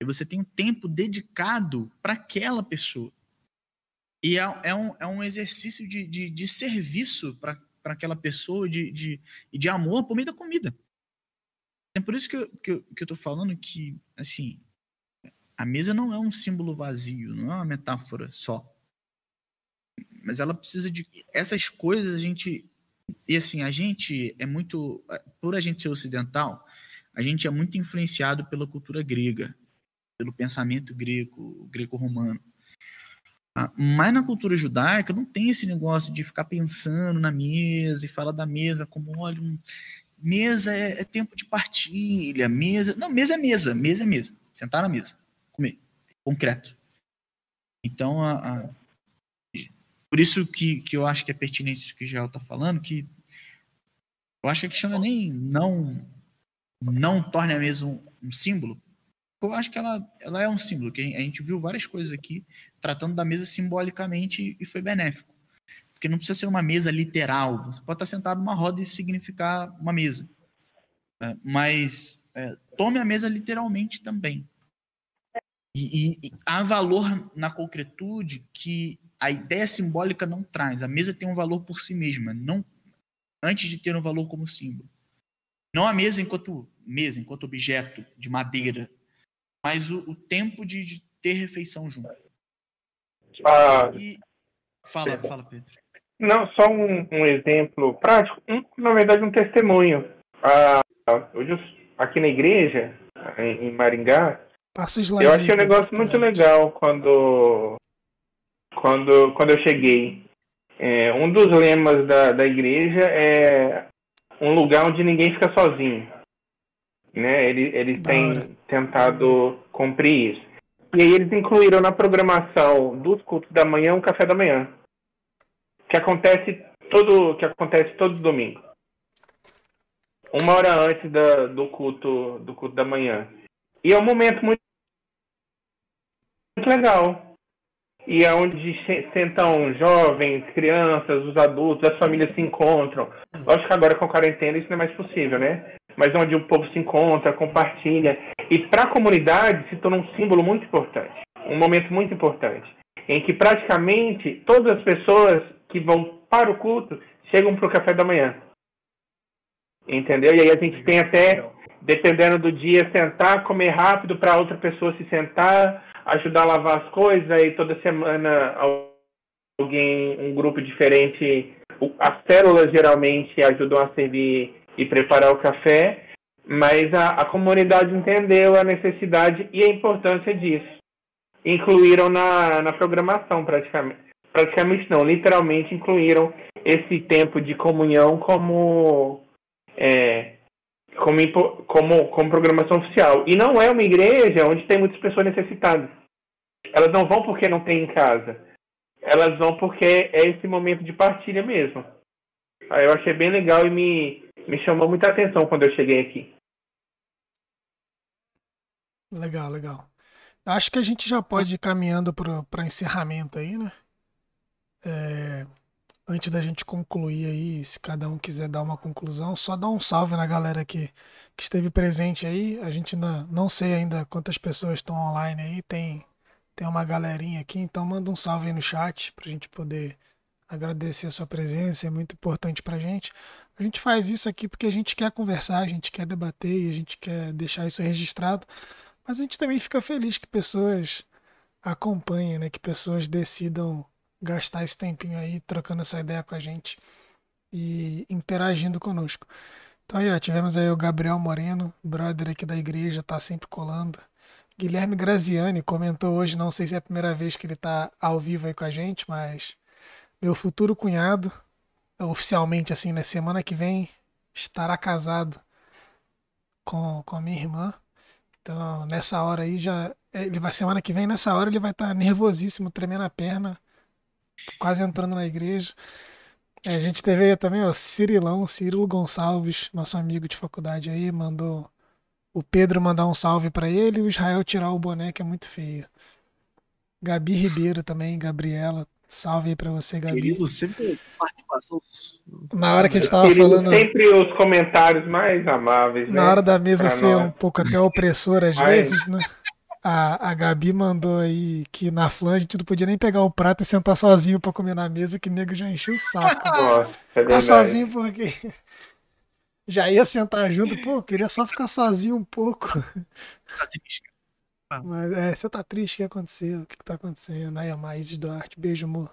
E você tem um tempo dedicado para aquela pessoa. E é, é, um, é um exercício de, de, de serviço para aquela pessoa, de, de, de amor por meio da comida. É por isso que eu, que eu, que eu tô falando que, assim, a mesa não é um símbolo vazio, não é uma metáfora só. Mas ela precisa de essas coisas a gente e assim, a gente é muito por a gente ser ocidental, a gente é muito influenciado pela cultura grega, pelo pensamento grego, greco-romano. Ah, mas na cultura judaica não tem esse negócio de ficar pensando na mesa e falar da mesa como, olha, mesa é, é tempo de partilha, mesa. Não, mesa é mesa, mesa é mesa. Sentar na mesa comer, concreto. Então, a, a, por isso que, que eu acho que é pertinente isso que o Jael está falando, que eu acho que a questão é nem não, não torne a mesa um, um, símbolo. Eu acho que ela, ela é um símbolo, que a gente viu várias coisas aqui tratando da mesa simbolicamente e foi benéfico. Porque não precisa ser uma mesa literal. Você pode estar sentado numa roda e significar uma mesa. É, mas é, tome a mesa literalmente também. E, e, há valor na concretude que a ideia simbólica não traz. A mesa tem um valor por si mesma, não antes de ter um valor como símbolo. Não a mesa enquanto mesa, enquanto objeto de madeira, mas o, o tempo de, de, ter refeição junto. Ah, e... Fala, fala, Pedro. Não, só um, um exemplo prático, um, na verdade um testemunho. ah, hoje aqui na igreja, em, em Maringá, Passa slide. eu achei um Pedro. negócio muito legal quando, quando, quando eu cheguei. É, um dos lemas da, da igreja é um lugar onde ninguém fica sozinho. Né? Da têm hora. tentado cumprir isso. E aí eles incluíram na programação dos cultos da manhã um café da manhã. Que acontece todo, que acontece todo domingo. Uma hora antes da, do culto do culto da manhã. E é um momento muito muito legal. E é onde se- sentam jovens, crianças, os adultos, as famílias se encontram. Lógico que agora com a quarentena isso não é mais possível, né? Mas onde o povo se encontra, compartilha. E para a comunidade se torna um símbolo muito importante. Um momento muito importante. Em que praticamente todas as pessoas que vão para o culto chegam para o café da manhã. Entendeu? E aí a gente tem até dependendo do dia, sentar, comer rápido para outra pessoa se sentar, ajudar a lavar as coisas, aí toda semana al- alguém, um grupo diferente, as células geralmente ajudam a servir e preparar o café, mas a, a comunidade entendeu a necessidade e a importância disso. Incluíram na, na programação praticamente. Praticamente não, literalmente incluíram esse tempo de comunhão como é, como, como, como programação oficial. E não é uma igreja onde tem muitas pessoas necessitadas. Elas não vão porque não tem em casa. Elas vão porque é esse momento de partilha mesmo. Eu achei bem legal e me, me chamou muita atenção quando eu cheguei aqui. Legal, legal. Acho que a gente já pode ir caminhando para encerramento aí, né? É, antes da gente concluir aí, se cada um quiser dar uma conclusão, só dá um salve na galera que, que esteve presente aí. A gente ainda não sei ainda quantas pessoas estão online aí, tem, tem uma galerinha aqui, então manda um salve aí no chat para a gente poder agradecer a sua presença, é muito importante para a gente. A gente faz isso aqui porque a gente quer conversar, a gente quer debater e a gente quer deixar isso registrado. Mas a gente também fica feliz que pessoas acompanhem, né? Que pessoas decidam gastar esse tempinho aí trocando essa ideia com a gente e interagindo conosco. Então aí, ó, tivemos aí o Gabriel Moreno, brother aqui da igreja, tá sempre colando. Guilherme Graziani comentou hoje, não sei se é a primeira vez que ele tá ao vivo aí com a gente, mas meu futuro cunhado, oficialmente assim, na semana que vem, estará casado com, com a minha irmã. Então, nessa hora aí já. Ele vai semana que vem, nessa hora ele vai estar nervosíssimo, tremendo a perna, quase entrando na igreja. É, a gente teve também, ó, Cirilão, Cirilo Gonçalves, nosso amigo de faculdade aí, mandou o Pedro mandar um salve pra ele e o Israel tirar o boné, que é muito feio. Gabi Ribeiro também, Gabriela, salve aí pra você, Gabi. Querido, sempre participação. Na hora que a gente tava Querido, falando. Sempre os comentários mais amáveis, né? Na hora da mesa Pra ser nós. um pouco até opressor às Mas- vezes, né? A, a Gabi mandou aí que na Flan a gente não podia nem pegar o prato e sentar sozinho pra comer na mesa, que o nego já encheu o saco. Nossa, é verdade. sozinho porque já ia sentar junto, pô, queria só ficar sozinho um pouco. Tá triste. Mas é, você tá triste, o que aconteceu? O que, que tá acontecendo? Aí, a Maíses Duarte, beijo, amor.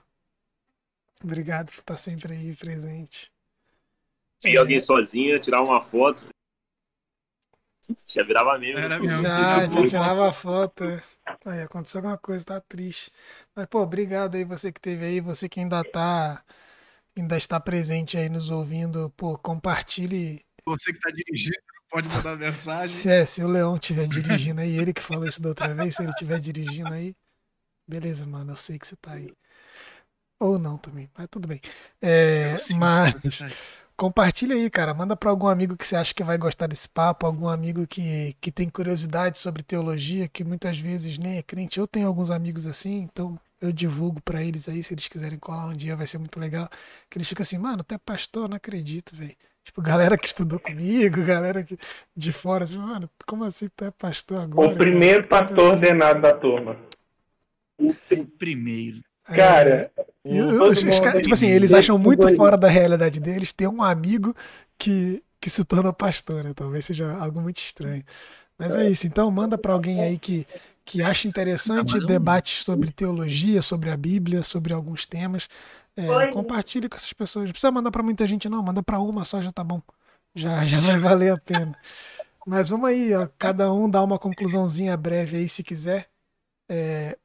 Obrigado por estar sempre aí presente. Se alguém sozinho, tirar uma foto. Já virava meme. Era no mesmo. Já, já tirava a foto. é. Aí, aconteceu alguma coisa, tá triste. Mas, pô, obrigado aí você que teve aí, você que ainda tá, ainda está presente aí nos ouvindo, pô, compartilhe. Você que tá dirigindo, pode mandar mensagem. Se, é, se o Leão estiver dirigindo aí, ele que falou isso da outra vez, se ele estiver dirigindo aí, beleza, mano, eu sei que você tá aí. Ou não também, mas tudo bem. É, sinto mas tá. Compartilha aí, cara. Manda para algum amigo que você acha que vai gostar desse papo, algum amigo que, que tem curiosidade sobre teologia, que muitas vezes nem é crente. Eu tenho alguns amigos assim, então eu divulgo para eles aí, se eles quiserem colar um dia, vai ser muito legal. Que eles ficam assim, mano, tu é pastor, não acredito, velho. Tipo, galera que estudou comigo, galera que de fora, assim, mano, como assim tu é pastor agora? O primeiro cara? pastor ordenado da turma. O primeiro. É, Cara, E O- os- os caras, tipo assim, eles acham muito fora da realidade deles ter um amigo que, que se torna pastor, né? Talvez seja algo muito estranho. Mas é isso, então manda pra alguém aí que, que acha interessante debates sobre teologia, sobre a Bíblia, sobre alguns temas. É, compartilhe com essas pessoas. Não precisa mandar pra muita gente, não, manda pra uma só já tá bom. Já, já vai valer a pena. Mas vamos aí, ó, cada um dá uma conclusãozinha breve aí, se quiser, é,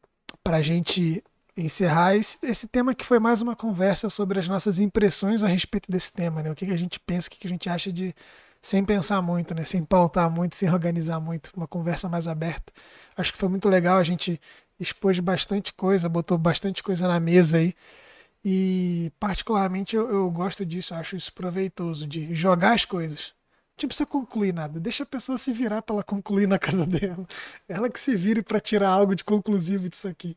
para a gente encerrar esse, esse tema que foi mais uma conversa sobre as nossas impressões a respeito desse tema, né? O que, que a gente pensa, o que, que a gente acha de, sem pensar muito, né? Sem pautar muito, sem organizar muito, uma conversa mais aberta. Acho que foi muito legal, a gente expôs bastante coisa, botou bastante coisa na mesa aí. E particularmente eu, eu gosto disso, acho isso proveitoso, de jogar as coisas. Não precisa concluir nada, deixa a pessoa se virar para ela concluir na casa dela. Ela que se vire para tirar algo de conclusivo disso aqui.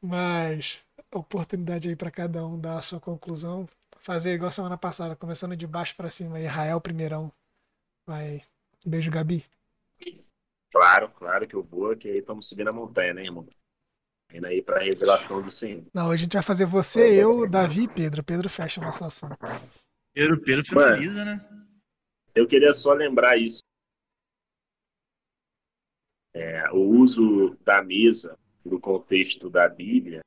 Mas oportunidade aí para cada um dar a sua conclusão. Fazer igual semana passada, começando de baixo para cima. Israel primeirão. Vai. Beijo, Gabi. Claro, claro que eu vou, que aí estamos subindo a montanha, né, irmão? Indo aí para a revelação do Senhor. Não, hoje a gente vai fazer você, eu, Davi e Pedro. Pedro fecha a nossa ação. Pedro, Pedro finaliza, né? Eu queria só lembrar isso. É, o uso da mesa no contexto da Bíblia,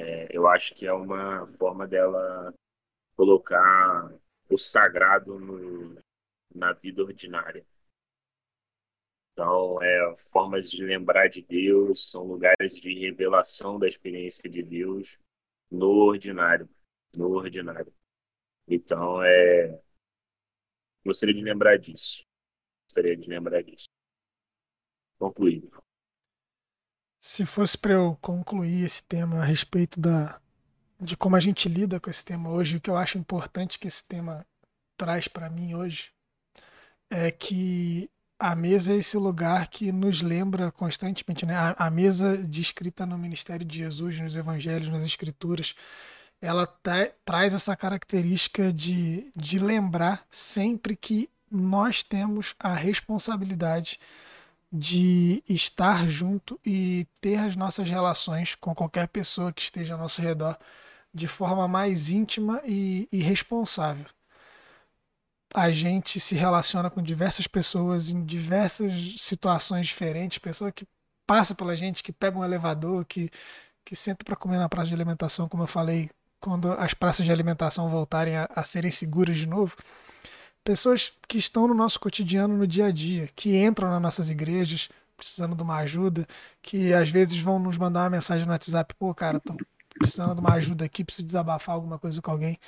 é, eu acho que é uma forma dela colocar o sagrado no, na vida ordinária. Então, é, formas de lembrar de Deus, são lugares de revelação da experiência de Deus no ordinário, no ordinário. Então, é, gostaria de lembrar disso. Gostaria de lembrar disso. Concluído. Se fosse para eu concluir esse tema a respeito da, de como a gente lida com esse tema hoje, o que eu acho importante que esse tema traz para mim hoje é que a mesa é esse lugar que nos lembra constantemente, né? A, a mesa descrita no ministério de Jesus, nos evangelhos, nas escrituras, ela traz essa característica de, de lembrar sempre que nós temos a responsabilidade de estar junto e ter as nossas relações com qualquer pessoa que esteja ao nosso redor de forma mais íntima e, e responsável. A gente se relaciona com diversas pessoas em diversas situações diferentes, pessoa que passa pela gente, que pega um elevador, que, que senta para comer na praça de alimentação, como eu falei, quando as praças de alimentação voltarem a, a serem seguras de novo pessoas que estão no nosso cotidiano, no dia a dia, que entram nas nossas igrejas precisando de uma ajuda, que às vezes vão nos mandar uma mensagem no WhatsApp, pô, cara, tô precisando de uma ajuda aqui, preciso desabafar alguma coisa com alguém.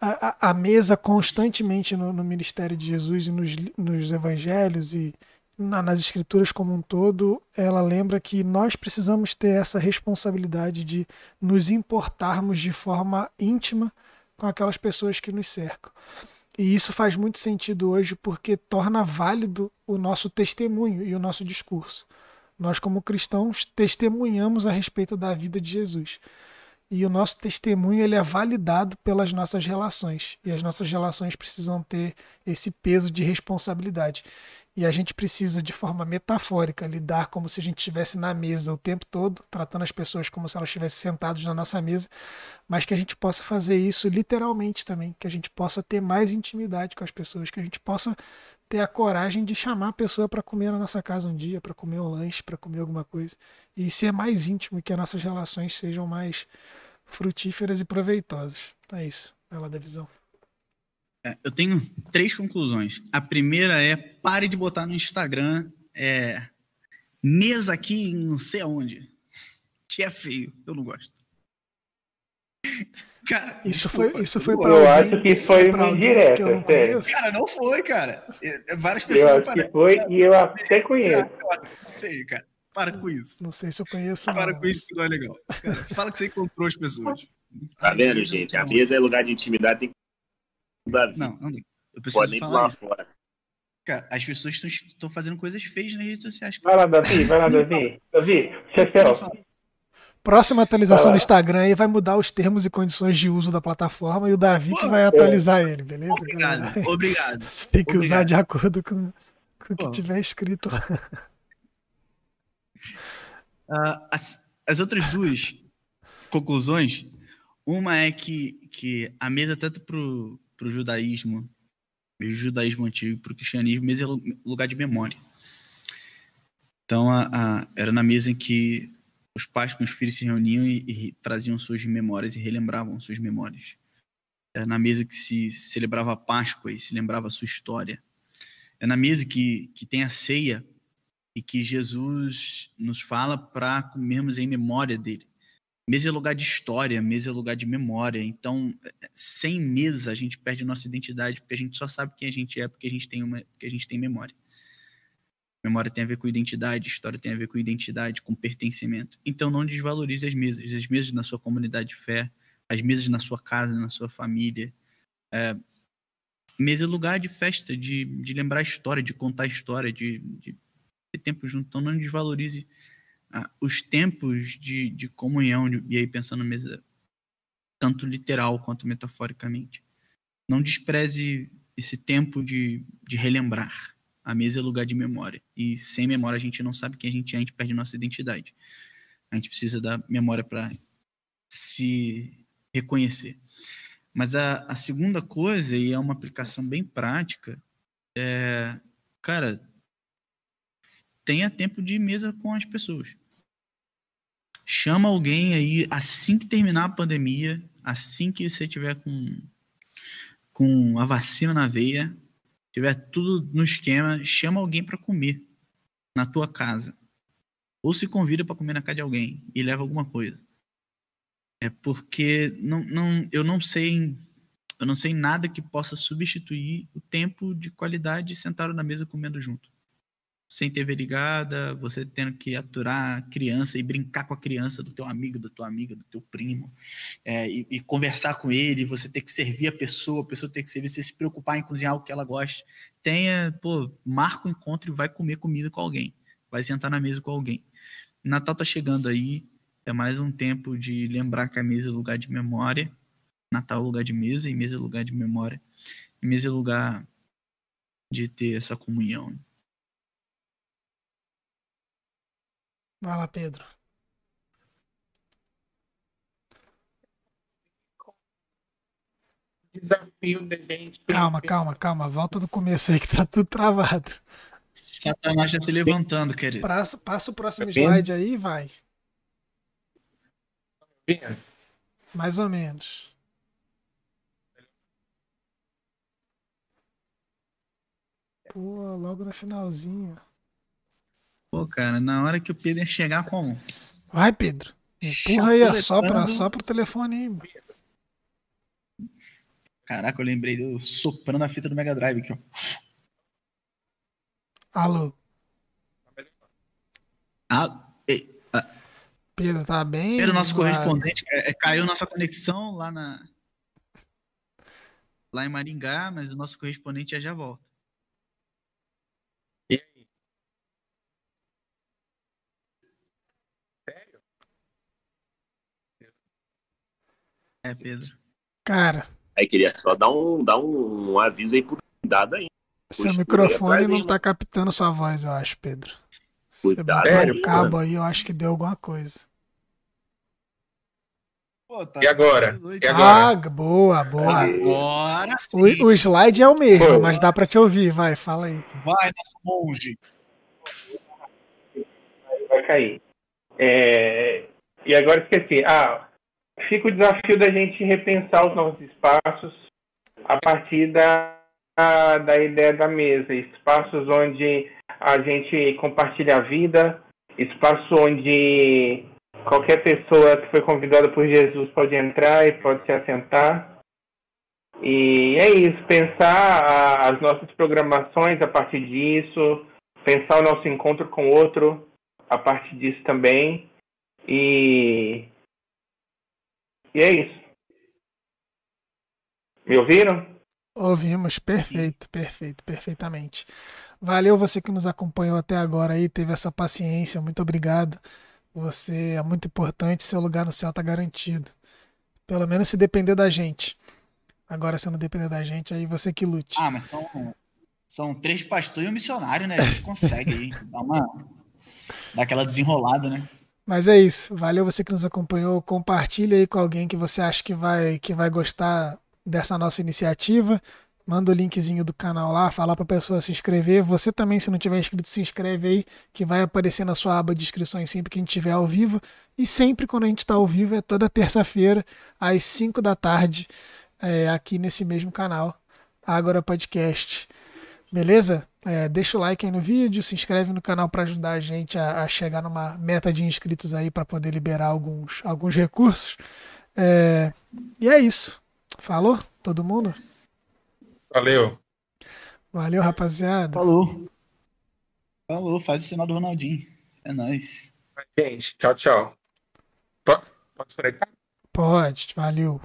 A, a, mesa constantemente no, no, ministério de Jesus e nos, nos evangelhos e na, nas escrituras como um todo, ela lembra que nós precisamos ter essa responsabilidade de nos importarmos de forma íntima com aquelas pessoas que nos cercam. E isso faz muito sentido hoje porque torna válido o nosso testemunho e o nosso discurso. Nós, como cristãos, testemunhamos a respeito da vida de Jesus. E o nosso testemunho ele é validado pelas nossas relações. E as nossas relações precisam ter esse peso de responsabilidade. E a gente precisa, de forma metafórica, lidar como se a gente estivesse na mesa o tempo todo, tratando as pessoas como se elas estivessem sentadas na nossa mesa, mas que a gente possa fazer isso literalmente também, que a gente possa ter mais intimidade com as pessoas, que a gente possa ter a coragem de chamar a pessoa para comer na nossa casa um dia, para comer um lanche, para comer alguma coisa, e ser mais íntimo, que as nossas relações sejam mais frutíferas e proveitosas. É isso, ela da visão. É, eu tenho três conclusões. A primeira é pare de botar no Instagram é, mesa aqui em não sei aonde. Que é feio. Eu não gosto. Cara, isso foi, isso foi pra Eu alguém, acho que foi uma indireta, sério. Cara, não foi, cara. É, várias pessoas. Eu acho que foi e eu até conheço. Feio, cara. Para com isso. Não sei se eu conheço. Para não. com isso que não é legal. Cara, fala que você encontrou as pessoas. Tá vendo, gente? A mesa é lugar de intimidade, tem que. Não, não Eu preciso Pode falar isso. fora. Cara, as pessoas estão fazendo coisas feias nas redes sociais. Vai lá, Davi, vai lá, Davi. Davi, Chefel. Próxima atualização do Instagram aí vai mudar os termos e condições de uso da plataforma e o Davi Pô, que vai atualizar é. ele, beleza? Obrigado, obrigado. Você tem que obrigado. usar de acordo com, com o que tiver escrito lá. Uh, as, as outras duas conclusões, uma é que, que a mesa, tanto para o judaísmo, o judaísmo antigo, para o cristianismo, mesa é lugar de memória. Então, a, a, era na mesa em que os pais com os filhos se reuniam e, e, traziam suas memórias e relembravam suas memórias. É na mesa que se celebrava a Páscoa e se lembrava a sua história. É na mesa que, que tem a ceia e que Jesus nos fala para comermos em memória dele. Mesa é lugar de história, mesa é lugar de memória. Então, sem mesa, a gente perde nossa identidade, porque a gente só sabe quem a gente é, porque a gente tem, uma, porque a gente tem memória. Memória tem a ver com identidade, história tem a ver com identidade, com pertencimento. Então, não desvalorize as mesas. As mesas na sua comunidade de fé, as mesas na sua casa, na sua família. É, mesa é lugar de festa, de, de lembrar a história, de contar a história, de, de tempo junto. Então, não desvalorize ah, os tempos de, de comunhão, e aí pensando mesa tanto literal quanto metaforicamente. Não despreze esse tempo de, de relembrar. A mesa é lugar de memória. E sem memória a gente não sabe quem a gente é, a gente perde nossa identidade. A gente precisa da memória para se reconhecer. Mas a, a segunda coisa, e é uma aplicação bem prática, é, cara, tenha tempo de mesa com as pessoas. Chama alguém aí assim que terminar a pandemia, assim que você tiver com, com a vacina na veia, tiver tudo no esquema, chama alguém para comer na tua casa. Ou se convida para comer na casa de alguém e leva alguma coisa. É porque não, não, eu não sei eu não sei nada que possa substituir o tempo de qualidade sentado na mesa comendo junto sem TV ligada, você tendo que aturar a criança e brincar com a criança do teu amigo, da tua amiga, do teu primo, é, e, e, conversar com ele, você ter que servir a pessoa, a pessoa ter que servir, você se preocupar em cozinhar o que ela gosta. Tenha, pô, marca o um encontro e vai comer comida com alguém, vai sentar na mesa com alguém. Natal tá chegando aí, é mais um tempo de lembrar que a mesa é lugar de memória, Natal é lugar de mesa e mesa é lugar de memória, e mesa é lugar de ter essa comunhão. Vai lá, Pedro. Desafio da gente. Calma, calma, calma. Volta do começo aí que tá tudo travado. Satanás já se levantando, querido. Passa, passa o próximo slide aí e vai. Mais ou menos. Pô, logo no finalzinho. Pô, cara, na hora que o Pedro ia chegar, como? Vai, Pedro. Empurra aí, sopra, sopra o telefone aí. Caraca, eu lembrei do soprando a fita do Mega Drive aqui, ó. Alô. Ah, ei, ah. Pedro, tá bem? Pedro, nosso correspondente, é, é, caiu nossa conexão lá na. Lá em Maringá, mas o nosso correspondente já já volta. É, Pedro. Cara. Aí queria só dar um, dar um, um aviso aí por cuidado aí. Seu microfone não tá captando sua voz, eu acho, Pedro. Cuidado, Você o cabo aí, eu acho que deu alguma coisa. Pô, tá e agora? E agora? Ah, boa, boa. Agora sim. O, o slide é o mesmo, Pô. mas dá pra te ouvir. Vai, fala aí. Vai, nosso monge. Vai cair. É... E agora esqueci. Ah, fica o desafio da gente repensar os nossos espaços a partir da, da ideia da mesa. Espaços onde a gente compartilha a vida, espaço onde qualquer pessoa que foi convidada por Jesus pode entrar e pode se assentar. E é isso, pensar as nossas programações a partir disso, pensar o nosso encontro com o outro a partir disso também. E e é isso. Me ouviram? Ouvimos, perfeito, perfeito, perfeitamente. Valeu você que nos acompanhou até agora aí, teve essa paciência, muito obrigado. Você é muito importante, seu lugar no céu está garantido. Pelo menos se depender da gente. Agora, se não depender da gente, aí você que lute. Ah, mas são, são três pastores e um missionário, né? A gente consegue aí dar uma. dar aquela desenrolada, né? Mas é isso. Valeu você que nos acompanhou. Compartilha aí com alguém que você acha que vai, que vai gostar dessa nossa iniciativa. Manda o linkzinho do canal lá, fala para a pessoa se inscrever. Você também, se não tiver inscrito, se inscreve aí, que vai aparecer na sua aba de inscrições sempre que a gente estiver ao vivo. E sempre quando a gente está ao vivo é toda terça-feira, às 5 da tarde, é, aqui nesse mesmo canal, Agora Podcast. Beleza? É, deixa o like aí no vídeo, se inscreve no canal para ajudar a gente a, a, chegar numa meta de inscritos aí para poder liberar alguns, alguns recursos. É, e é isso. Falou? Todo mundo? Valeu. Valeu, rapaziada. Falou. Falou, faz o sinal do Ronaldinho. É nóis. Gente, tchau, tchau. Pode esperar? Pode, valeu.